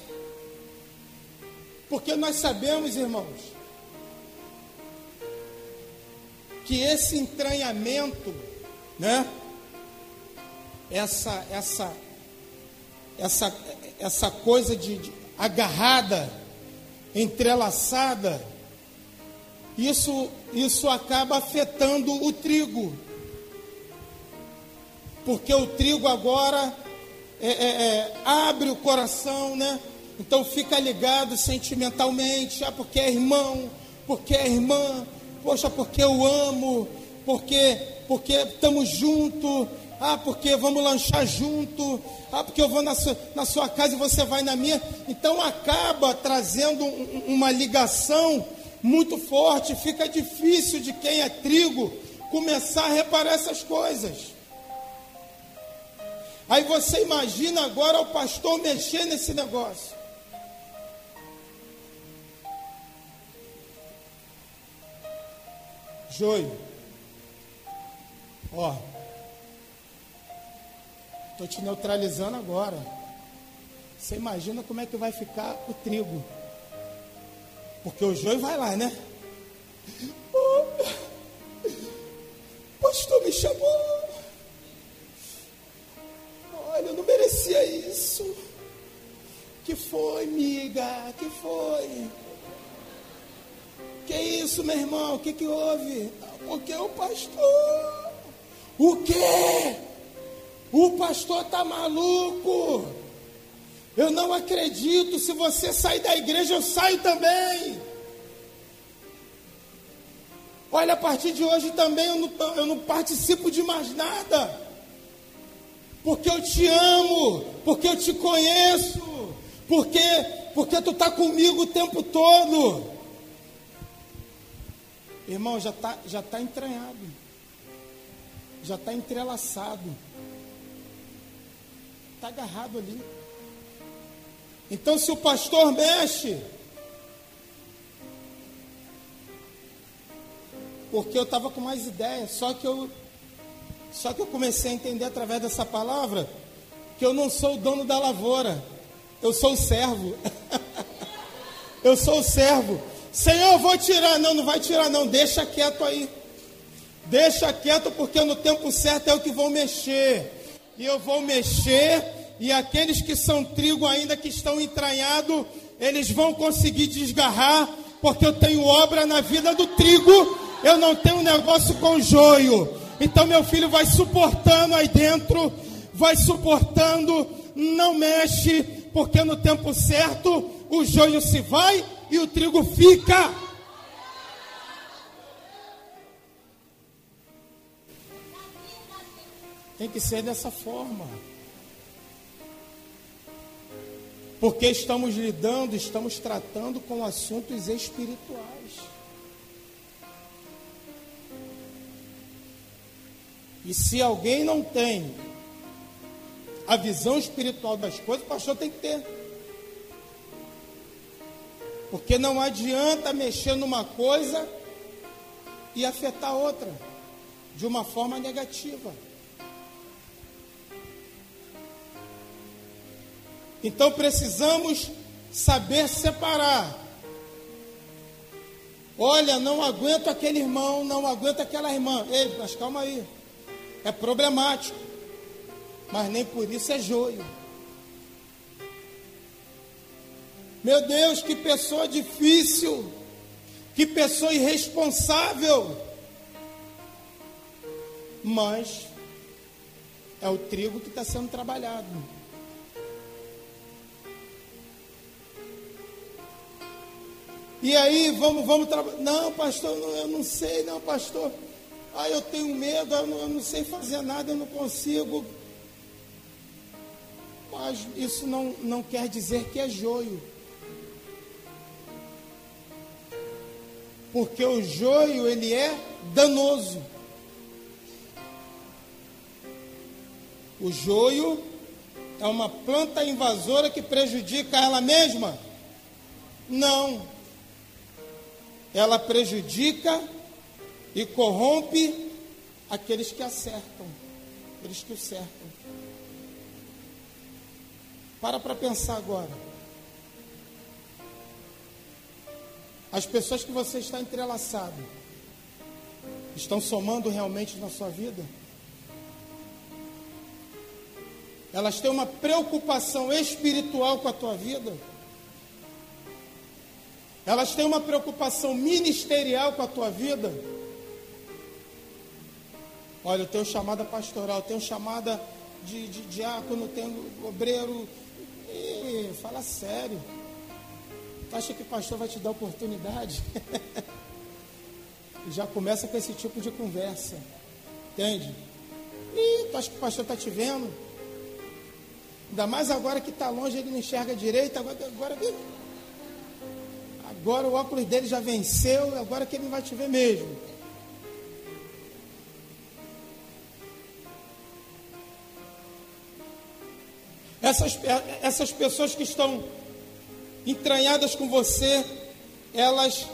Porque nós sabemos, irmãos, que esse entranhamento, né? Essa essa essa essa coisa de, de agarrada, entrelaçada, isso isso acaba afetando o trigo. Porque o trigo agora é, é, é, abre o coração, né? Então fica ligado sentimentalmente, ah, porque é irmão, porque é irmã, poxa, porque eu amo, porque porque estamos juntos, Ah, porque vamos lanchar junto. Ah, porque eu vou na sua, na sua casa e você vai na minha. Então acaba trazendo um- uma ligação muito forte. Fica difícil de quem é trigo começar a reparar essas coisas. Aí você imagina agora o pastor mexer nesse negócio. Joio. Ó. Tô te neutralizando agora. Você imagina como é que vai ficar o trigo. Porque o joio vai lá, né? Oh, pastor me chamou. Olha, eu não merecia isso. Que foi, miga? Que foi? Que isso, meu irmão? O que, que houve? Porque o pastor. O quê? O pastor tá maluco. Eu não acredito. Se você sair da igreja, eu saio também. Olha, a partir de hoje também eu não, eu não participo de mais nada. Porque eu te amo, porque eu te conheço, porque, porque tu está comigo o tempo todo. Irmão, já está já tá entranhado, já está entrelaçado, está agarrado ali. Então, se o pastor mexe, porque eu estava com mais ideia, só que eu só que eu comecei a entender através dessa palavra que eu não sou o dono da lavoura, eu sou o servo. eu sou o servo. Senhor, vou tirar. Não, não vai tirar, não. Deixa quieto aí. Deixa quieto, porque no tempo certo é o que vou mexer. E eu vou mexer, e aqueles que são trigo ainda que estão entranhados, eles vão conseguir desgarrar, porque eu tenho obra na vida do trigo, eu não tenho negócio com joio. Então meu filho vai suportando aí dentro, vai suportando, não mexe, porque no tempo certo o joio se vai e o trigo fica. Tem que ser dessa forma. Porque estamos lidando, estamos tratando com assuntos espirituais. E se alguém não tem a visão espiritual das coisas, o pastor tem que ter. Porque não adianta mexer numa coisa e afetar outra de uma forma negativa. Então precisamos saber separar. Olha, não aguento aquele irmão, não aguento aquela irmã. Ei, mas calma aí. É problemático. Mas nem por isso é joio. Meu Deus, que pessoa difícil. Que pessoa irresponsável. Mas é o trigo que está sendo trabalhado. E aí, vamos, vamos trabalhar. Não, pastor, eu não sei, não, pastor. Ah, eu tenho medo, eu não, eu não sei fazer nada, eu não consigo. Mas isso não, não quer dizer que é joio. Porque o joio, ele é danoso. O joio é uma planta invasora que prejudica ela mesma? Não. Ela prejudica e corrompe aqueles que acertam, aqueles que o cercam. Para para pensar agora. As pessoas que você está entrelaçado estão somando realmente na sua vida? Elas têm uma preocupação espiritual com a tua vida? Elas têm uma preocupação ministerial com a tua vida? Olha, eu tenho chamada pastoral, eu tenho chamada de, de diácono, tenho obreiro. Ih, fala sério. Acha que o pastor vai te dar oportunidade? Já começa com esse tipo de conversa. Entende? Ih, tu acha que o pastor está te vendo? Ainda mais agora que está longe, ele não enxerga direito. Agora, agora, agora o óculos dele já venceu, agora que ele vai te ver mesmo. Essas, essas pessoas que estão entranhadas com você, elas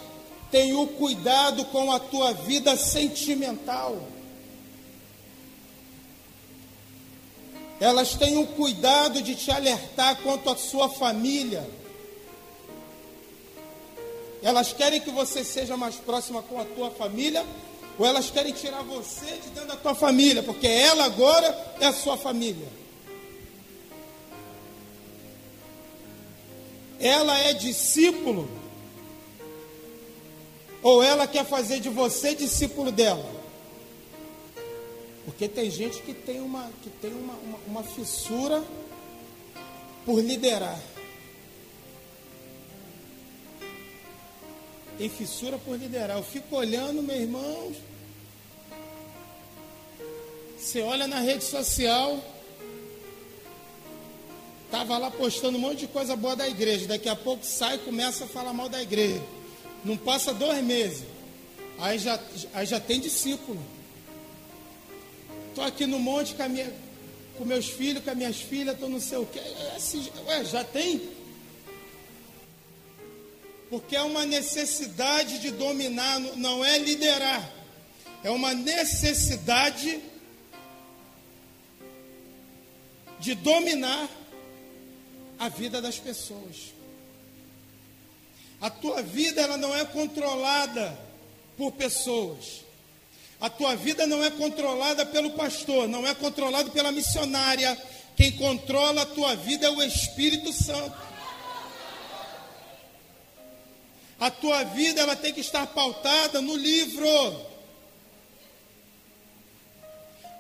têm o cuidado com a tua vida sentimental. Elas têm o cuidado de te alertar quanto à sua família. Elas querem que você seja mais próxima com a tua família, ou elas querem tirar você de dentro da tua família, porque ela agora é a sua família. Ela é discípulo, ou ela quer fazer de você discípulo dela? Porque tem gente que tem uma, que tem uma, uma, uma fissura por liderar. Tem fissura por liderar. Eu fico olhando, meu irmão. Você olha na rede social, tava lá postando um monte de coisa boa da igreja. Daqui a pouco sai e começa a falar mal da igreja. Não passa dois meses. Aí já, aí já tem discípulo. Estou aqui no monte com, minha, com, meus filhos, com as minhas filhas, estou não sei o quê. É assim, ué, já tem? Porque é uma necessidade de dominar, não é liderar. É uma necessidade de dominar a vida das pessoas. A tua vida ela não é controlada por pessoas. A tua vida não é controlada pelo pastor, não é controlada pela missionária. Quem controla a tua vida é o Espírito Santo. A tua vida ela tem que estar pautada no livro.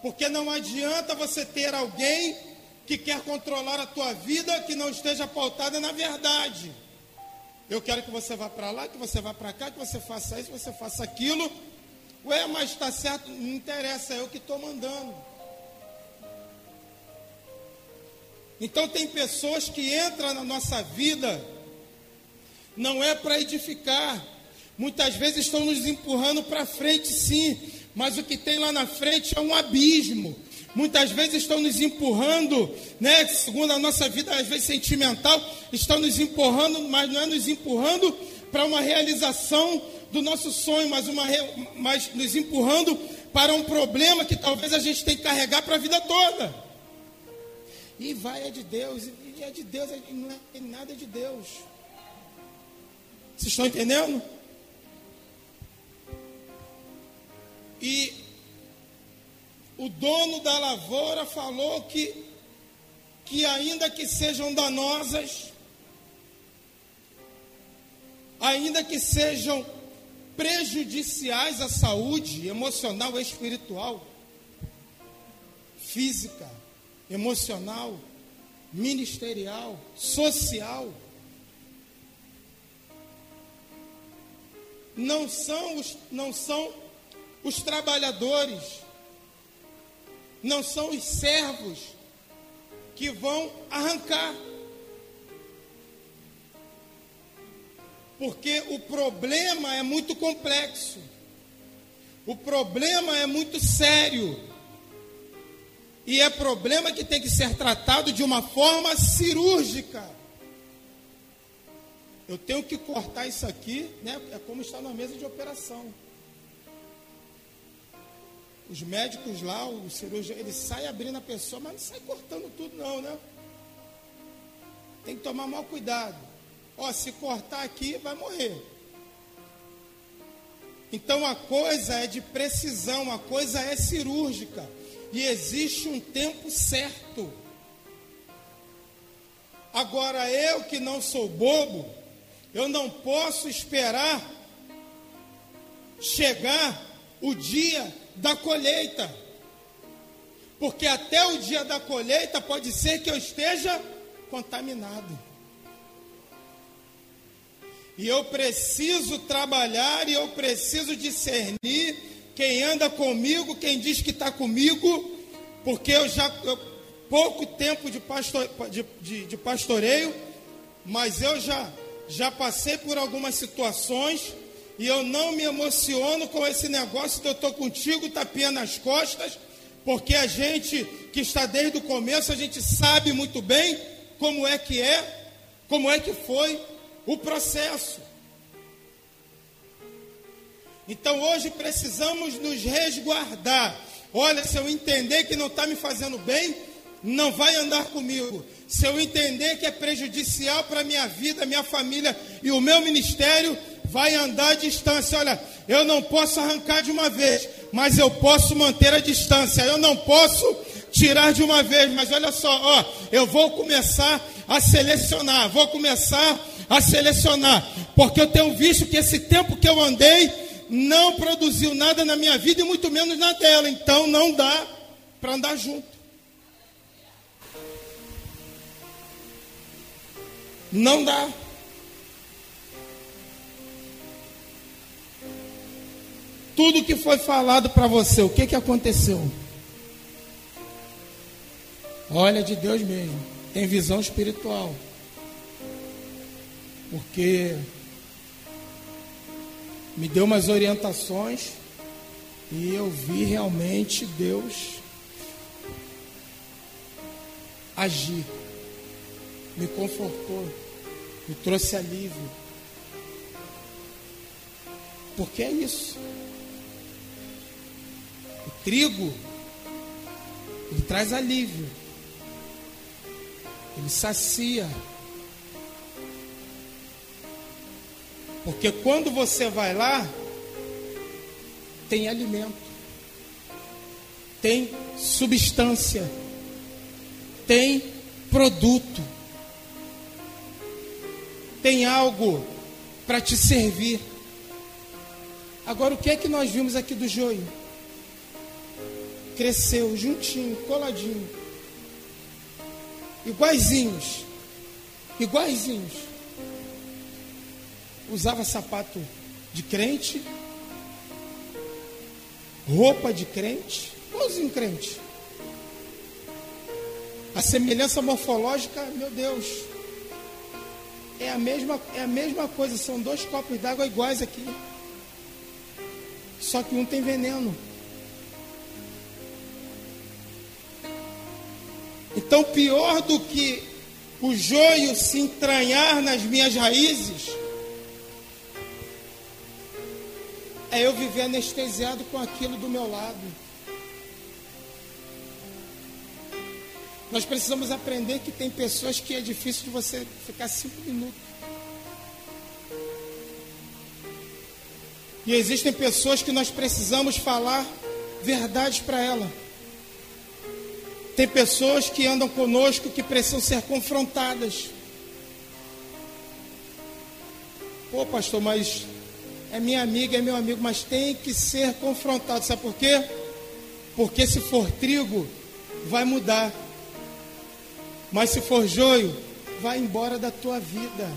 Porque não adianta você ter alguém que quer controlar a tua vida que não esteja pautada na verdade. Eu quero que você vá para lá, que você vá para cá, que você faça isso, que você faça aquilo. Ué, mas está certo, não interessa, é eu que estou mandando. Então tem pessoas que entram na nossa vida, não é para edificar, muitas vezes estão nos empurrando para frente, sim, mas o que tem lá na frente é um abismo. Muitas vezes estão nos empurrando, né? Segundo a nossa vida, às vezes sentimental, estão nos empurrando, mas não é nos empurrando para uma realização do nosso sonho, mas, uma, mas nos empurrando para um problema que talvez a gente tenha que carregar para a vida toda. E vai é de Deus, e é de Deus, não é nada de Deus. Vocês estão entendendo? E o dono da lavoura falou que, que ainda que sejam danosas, ainda que sejam prejudiciais à saúde emocional e espiritual, física, emocional, ministerial, social. Não são os, não são os trabalhadores, não são os servos que vão arrancar Porque o problema é muito complexo. O problema é muito sério. E é problema que tem que ser tratado de uma forma cirúrgica. Eu tenho que cortar isso aqui, né? É como está na mesa de operação. Os médicos lá, o cirurgião, ele sai abrindo a pessoa, mas não sai cortando tudo não, né? Tem que tomar maior cuidado. Ó, se cortar aqui, vai morrer. Então a coisa é de precisão, a coisa é cirúrgica. E existe um tempo certo. Agora, eu que não sou bobo, eu não posso esperar chegar o dia da colheita. Porque até o dia da colheita pode ser que eu esteja contaminado. E eu preciso trabalhar e eu preciso discernir quem anda comigo, quem diz que está comigo, porque eu já eu, pouco tempo de, pastor, de, de, de pastoreio, mas eu já já passei por algumas situações e eu não me emociono com esse negócio de eu estou contigo, tapinha nas costas, porque a gente que está desde o começo, a gente sabe muito bem como é que é, como é que foi o processo. Então hoje precisamos nos resguardar. Olha, se eu entender que não está me fazendo bem, não vai andar comigo. Se eu entender que é prejudicial para a minha vida, minha família e o meu ministério, vai andar à distância. Olha, eu não posso arrancar de uma vez, mas eu posso manter a distância. Eu não posso tirar de uma vez, mas olha só, ó, eu vou começar a selecionar, vou começar a selecionar, porque eu tenho visto que esse tempo que eu andei não produziu nada na minha vida e muito menos na dela, então não dá para andar junto. Não dá. Tudo que foi falado para você, o que, que aconteceu? Olha de Deus mesmo, tem visão espiritual. Porque me deu umas orientações e eu vi realmente Deus agir. Me confortou, me trouxe alívio. Porque é isso. Trigo, ele traz alívio. Ele sacia. Porque quando você vai lá, tem alimento, tem substância, tem produto, tem algo para te servir. Agora, o que é que nós vimos aqui do joio? Cresceu juntinho, coladinho. Iguaizinhos. Iguaizinhos. Usava sapato de crente, roupa de crente, igualzinho crente. A semelhança morfológica, meu Deus, é a mesma, é a mesma coisa, são dois copos d'água iguais aqui. Só que um tem veneno. Então, pior do que o joio se entranhar nas minhas raízes, é eu viver anestesiado com aquilo do meu lado. Nós precisamos aprender que tem pessoas que é difícil de você ficar cinco minutos. E existem pessoas que nós precisamos falar verdades para ela. Tem pessoas que andam conosco que precisam ser confrontadas. Pô, pastor, mas é minha amiga, é meu amigo, mas tem que ser confrontado. Sabe por quê? Porque se for trigo, vai mudar. Mas se for joio, vai embora da tua vida.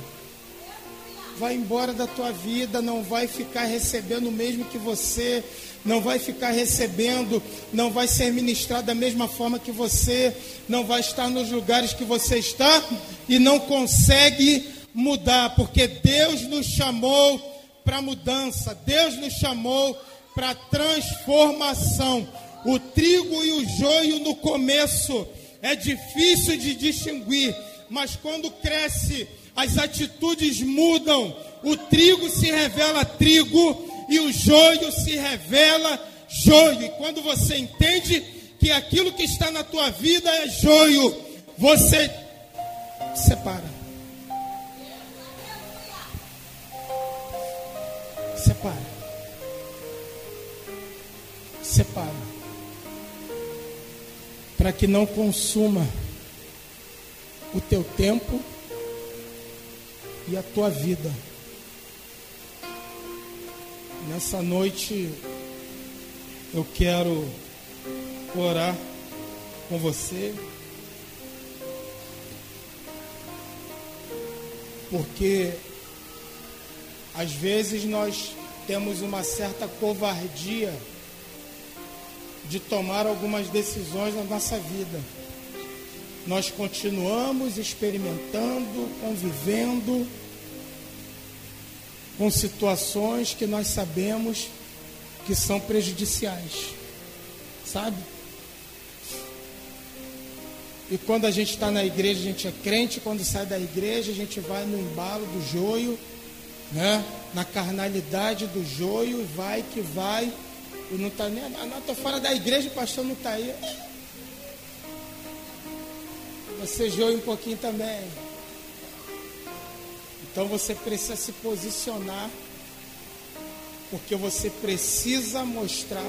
Vai embora da tua vida, não vai ficar recebendo o mesmo que você não vai ficar recebendo, não vai ser ministrado da mesma forma que você, não vai estar nos lugares que você está e não consegue mudar, porque Deus nos chamou para mudança, Deus nos chamou para transformação. O trigo e o joio no começo é difícil de distinguir, mas quando cresce, as atitudes mudam. O trigo se revela trigo e o joio se revela joio. E quando você entende que aquilo que está na tua vida é joio, você separa. Separa. Separa. Para que não consuma o teu tempo e a tua vida. Nessa noite eu quero orar com você, porque às vezes nós temos uma certa covardia de tomar algumas decisões na nossa vida. Nós continuamos experimentando, convivendo com situações que nós sabemos que são prejudiciais, sabe? E quando a gente está na igreja, a gente é crente, quando sai da igreja, a gente vai no embalo do joio, né? na carnalidade do joio, e vai que vai, e não está nem. Ah, não, estou fora da igreja, o pastor não está aí. Você joia um pouquinho também. Então você precisa se posicionar, porque você precisa mostrar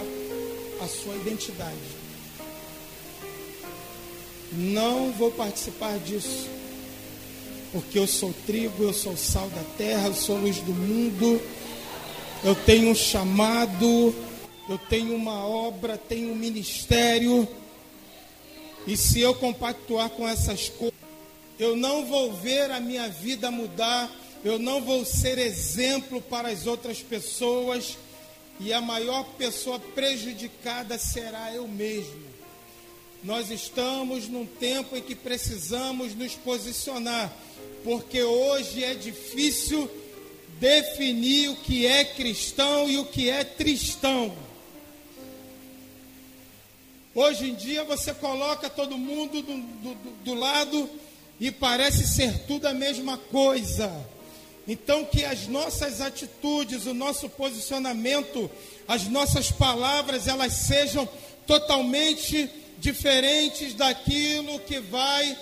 a sua identidade. Não vou participar disso. Porque eu sou trigo, eu sou sal da terra, eu sou luz do mundo. Eu tenho um chamado, eu tenho uma obra, tenho um ministério. E se eu compactuar com essas coisas, eu não vou ver a minha vida mudar, eu não vou ser exemplo para as outras pessoas, e a maior pessoa prejudicada será eu mesmo. Nós estamos num tempo em que precisamos nos posicionar, porque hoje é difícil definir o que é cristão e o que é tristão. Hoje em dia você coloca todo mundo do, do, do lado e parece ser tudo a mesma coisa. Então, que as nossas atitudes, o nosso posicionamento, as nossas palavras, elas sejam totalmente diferentes daquilo que vai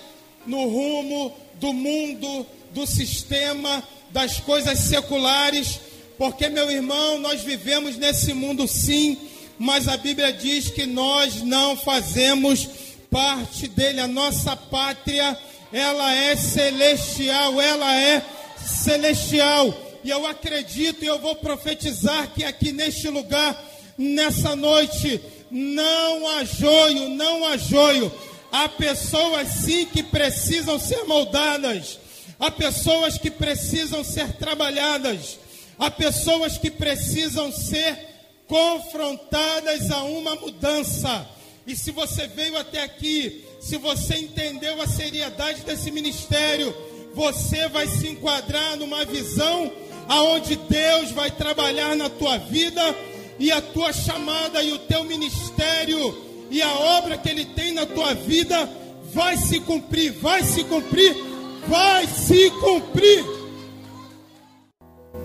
no rumo do mundo, do sistema, das coisas seculares, porque, meu irmão, nós vivemos nesse mundo sim, mas a Bíblia diz que nós não fazemos parte dele, a nossa pátria, ela é celestial, ela é celestial. E eu acredito e eu vou profetizar que aqui neste lugar, nessa noite, não há joio, não há joio. Há pessoas sim que precisam ser moldadas. Há pessoas que precisam ser trabalhadas. Há pessoas que precisam ser confrontadas a uma mudança. E se você veio até aqui, se você entendeu a seriedade desse ministério, você vai se enquadrar numa visão aonde Deus vai trabalhar na tua vida e a tua chamada e o teu ministério e a obra que Ele tem na tua vida vai se cumprir, vai se cumprir, vai se cumprir.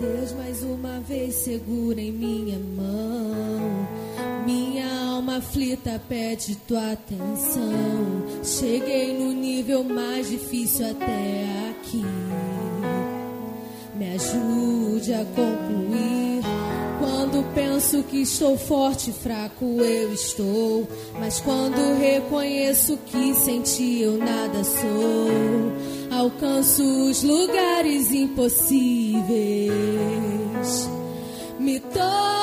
Deus mais uma vez segura em minha mão. Minha alma aflita pede tua atenção. Cheguei no nível mais difícil até aqui. Me ajude a concluir quando penso que estou forte, fraco eu estou. Mas quando reconheço que sem ti eu nada sou, alcanço os lugares impossíveis. Me torno.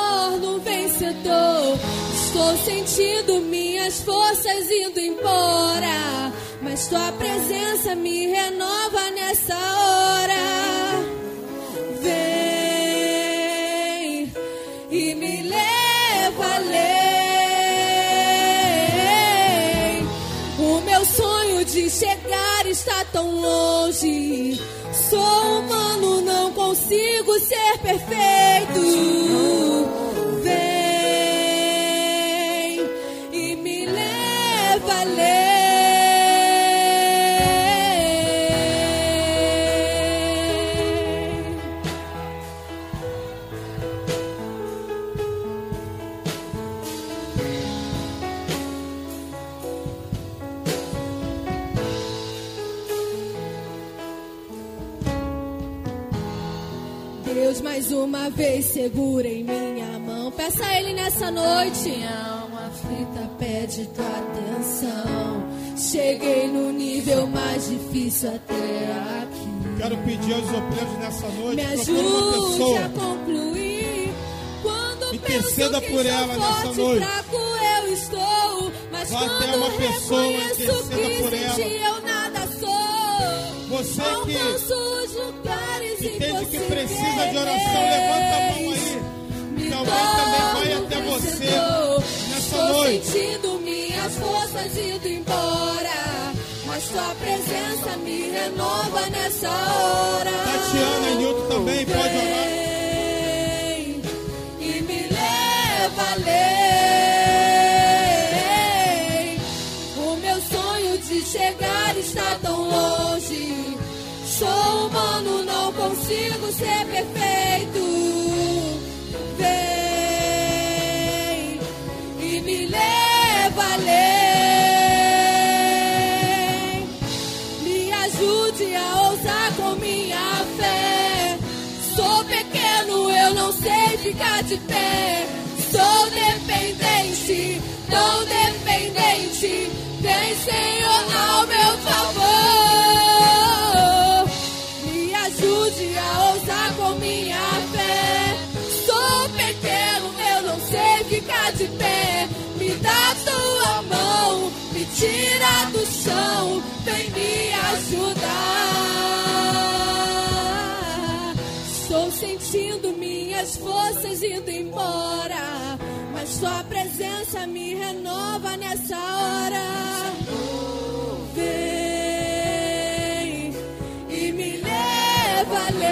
Sentindo minhas forças indo embora. Mas tua presença me renova nessa hora. Vem e me leva além. O meu sonho de chegar está tão longe. Sou humano, não consigo ser perfeito. Uma vez segura em minha mão. Peça a Ele nessa noite. Minha alma aflita pede tua atenção. Cheguei no nível mais difícil até aqui. Quero pedir aos obreiros nessa noite, Me ajude a concluir. Quando Interceda por ela nessa forte, noite. fraco eu estou. Mas Vá quando até uma pessoa, reconheço interceda que por ela. ti eu nada sou. Você que precisa de oração, levanta a mão aí. Que alguém também vai até você nessa noite. sentindo minhas forças indo embora. Mas tua presença me renova nessa hora. Tatiana e Nilton também, pode orar. E me leva, leva. Consigo ser perfeito. Vem e me leva além. Me ajude a ousar com minha fé. Sou pequeno, eu não sei ficar de pé. Sou dependente, tão dependente. Vem, Senhor, ao meu favor. Estou sentindo minhas forças indo embora, mas tua presença me renova nessa hora. Vem e me leva além.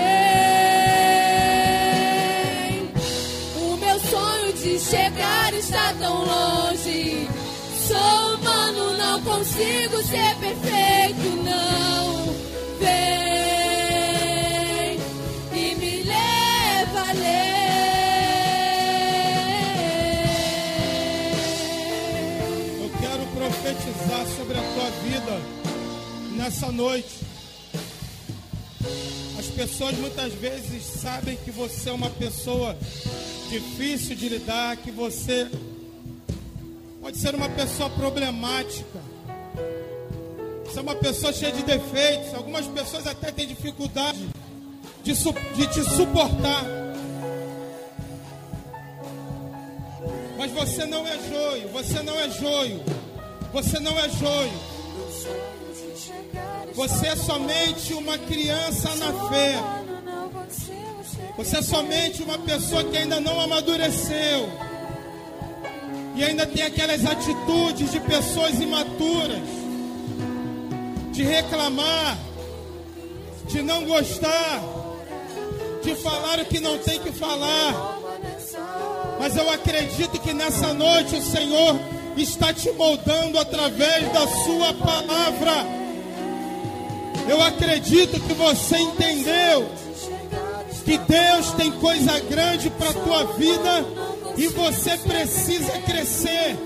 O meu sonho de chegar está tão longe. Sou humano, não consigo ser perfeito, sobre a tua vida nessa noite. As pessoas muitas vezes sabem que você é uma pessoa difícil de lidar, que você pode ser uma pessoa problemática. Você é uma pessoa cheia de defeitos. Algumas pessoas até têm dificuldade de, de te suportar. Mas você não é joio, você não é joio, você não é joio. Você é somente uma criança na fé. Você é somente uma pessoa que ainda não amadureceu. E ainda tem aquelas atitudes de pessoas imaturas. De reclamar. De não gostar. De falar o que não tem que falar. Mas eu acredito que nessa noite o Senhor está te moldando através da Sua palavra. Eu acredito que você entendeu que Deus tem coisa grande para a tua vida e você precisa crescer.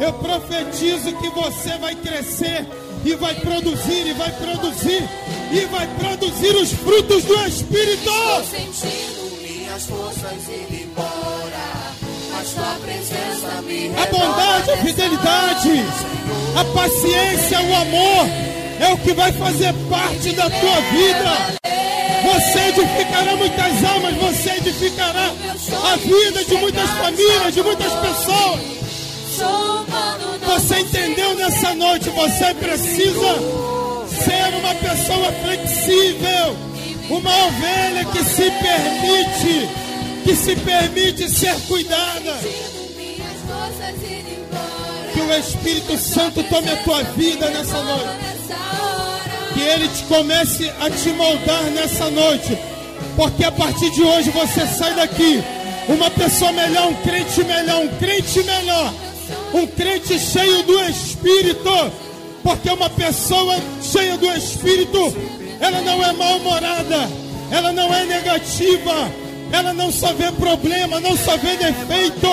Eu profetizo que você vai crescer e vai produzir, e vai produzir, e vai produzir os frutos do Espírito. Estou sentindo minhas forças indo embora, A bondade, a fidelidade, a paciência, o amor é o que vai fazer parte da tua vida. Você edificará muitas almas, você edificará a vida de muitas famílias, de muitas pessoas. Você entendeu nessa noite? Você precisa ser uma pessoa flexível, uma ovelha que se permite, que se permite ser cuidada. Que o Espírito Santo tome a tua vida nessa noite. Que Ele te comece a te moldar nessa noite. Porque a partir de hoje você sai daqui uma pessoa melhor, um crente melhor, um crente melhor. Um crente cheio do Espírito. Porque uma pessoa cheia do Espírito, ela não é mal-humorada, ela não é negativa, ela não só vê problema, não só vê defeito,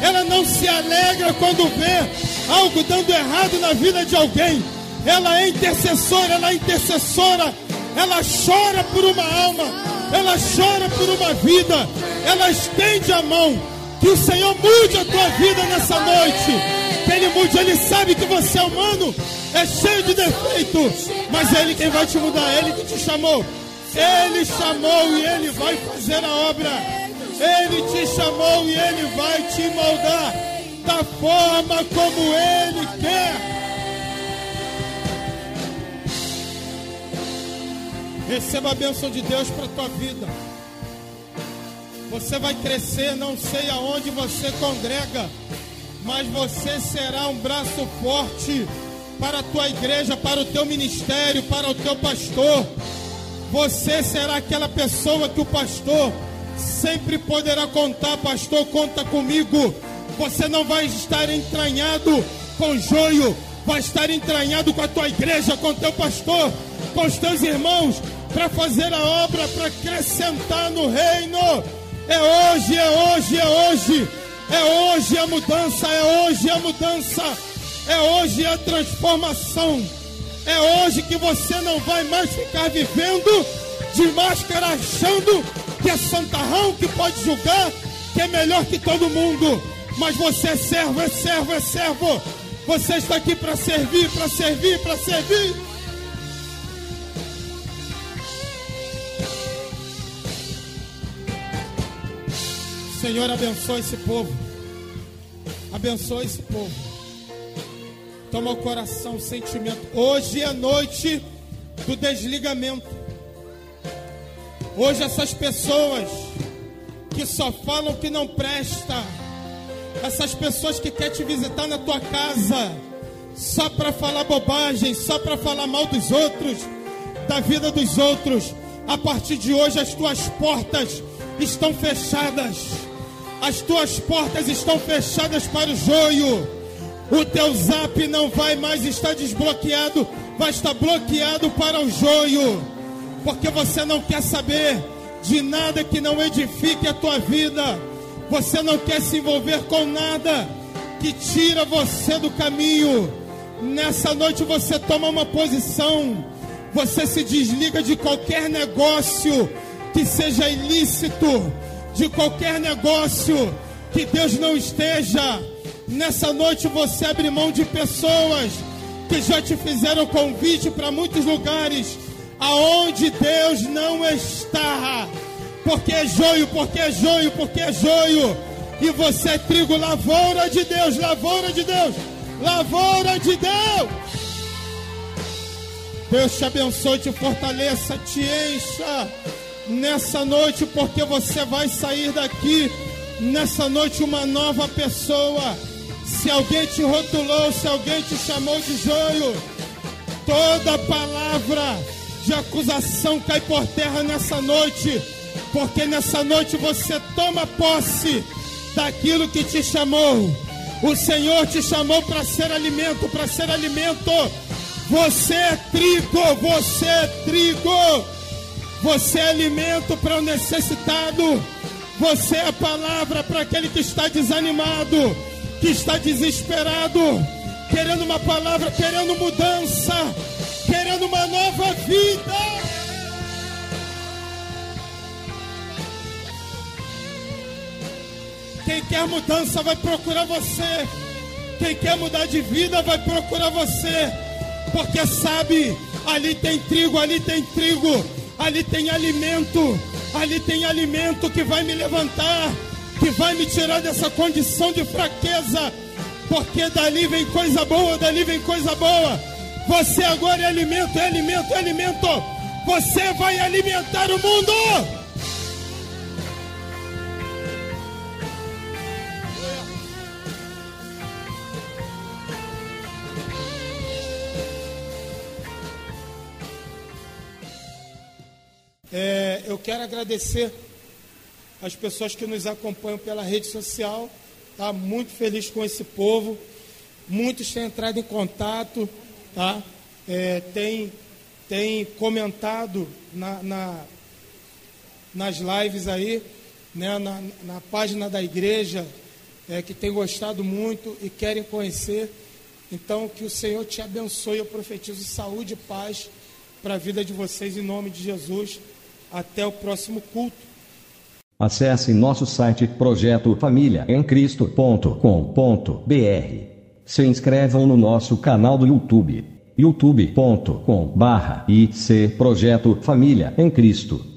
ela não se alegra quando vê algo dando errado na vida de alguém. Ela é intercessora, ela é intercessora, ela chora por uma alma, ela chora por uma vida, ela estende a mão. Que o Senhor mude a tua vida nessa noite. Que Ele mude, Ele sabe que você é humano, é cheio de defeito, mas é Ele quem vai te mudar, é Ele que te chamou. Ele chamou e Ele vai fazer a obra. Ele te chamou e Ele vai te moldar da forma como Ele quer. Receba a bênção de Deus para a tua vida. Você vai crescer, não sei aonde você congrega, mas você será um braço forte para a tua igreja, para o teu ministério, para o teu pastor. Você será aquela pessoa que o pastor sempre poderá contar, pastor, conta comigo. Você não vai estar entranhado com joio, vai estar entranhado com a tua igreja, com o teu pastor, com os teus irmãos, para fazer a obra, para acrescentar no reino. É hoje, é hoje, é hoje. É hoje a mudança, é hoje a mudança. É hoje a transformação. É hoje que você não vai mais ficar vivendo de máscara achando que é santarrão, que pode julgar, que é melhor que todo mundo. Mas você é servo, é servo, é servo. Você está aqui para servir, para servir, para servir. Senhor, abençoe esse povo. Abençoe esse povo. Toma o coração, o sentimento. Hoje é noite do desligamento. Hoje essas pessoas que só falam que não presta, essas pessoas que querem te visitar na tua casa só para falar bobagem, só para falar mal dos outros, da vida dos outros, a partir de hoje as tuas portas estão fechadas as tuas portas estão fechadas para o joio. O teu zap não vai mais estar desbloqueado, vai estar bloqueado para o joio, porque você não quer saber de nada que não edifique a tua vida. Você não quer se envolver com nada que tira você do caminho. Nessa noite você toma uma posição. Você se desliga de qualquer negócio que seja ilícito de qualquer negócio que Deus não esteja. Nessa noite você abre mão de pessoas que já te fizeram convite para muitos lugares aonde Deus não está. Porque é joio, porque é joio, porque é joio. E você é trigo, lavoura de Deus, lavoura de Deus, lavoura de Deus. Deus te abençoe, te fortaleça, te encha nessa noite, porque você vai sair daqui nessa noite uma nova pessoa. Se alguém te rotulou, se alguém te chamou de joio, toda palavra de acusação cai por terra nessa noite, porque nessa noite você toma posse daquilo que te chamou. O Senhor te chamou para ser alimento, para ser alimento. Você é trigo, você é trigo. Você é alimento para o necessitado. Você é a palavra para aquele que está desanimado, que está desesperado, querendo uma palavra, querendo mudança, querendo uma nova vida. Quem quer mudança vai procurar você. Quem quer mudar de vida vai procurar você. Porque sabe, ali tem trigo, ali tem trigo ali tem alimento, ali tem alimento que vai me levantar, que vai me tirar dessa condição de fraqueza, porque dali vem coisa boa, dali vem coisa boa. Você agora é alimento, é alimento, é alimento. Você vai alimentar o mundo. É, eu quero agradecer as pessoas que nos acompanham pela rede social. Tá muito feliz com esse povo. Muitos têm entrado em contato, tá? É, tem, tem comentado na, na, nas lives aí, né? na, na página da igreja, é, que tem gostado muito e querem conhecer. Então, que o Senhor te abençoe. Eu profetizo saúde e paz para a vida de vocês em nome de Jesus. Até o próximo culto. Acesse nosso site projetofamiliaemcristo.com.br. Se inscrevam no nosso canal do YouTube. youtube.com/ic Projeto Família em Cristo.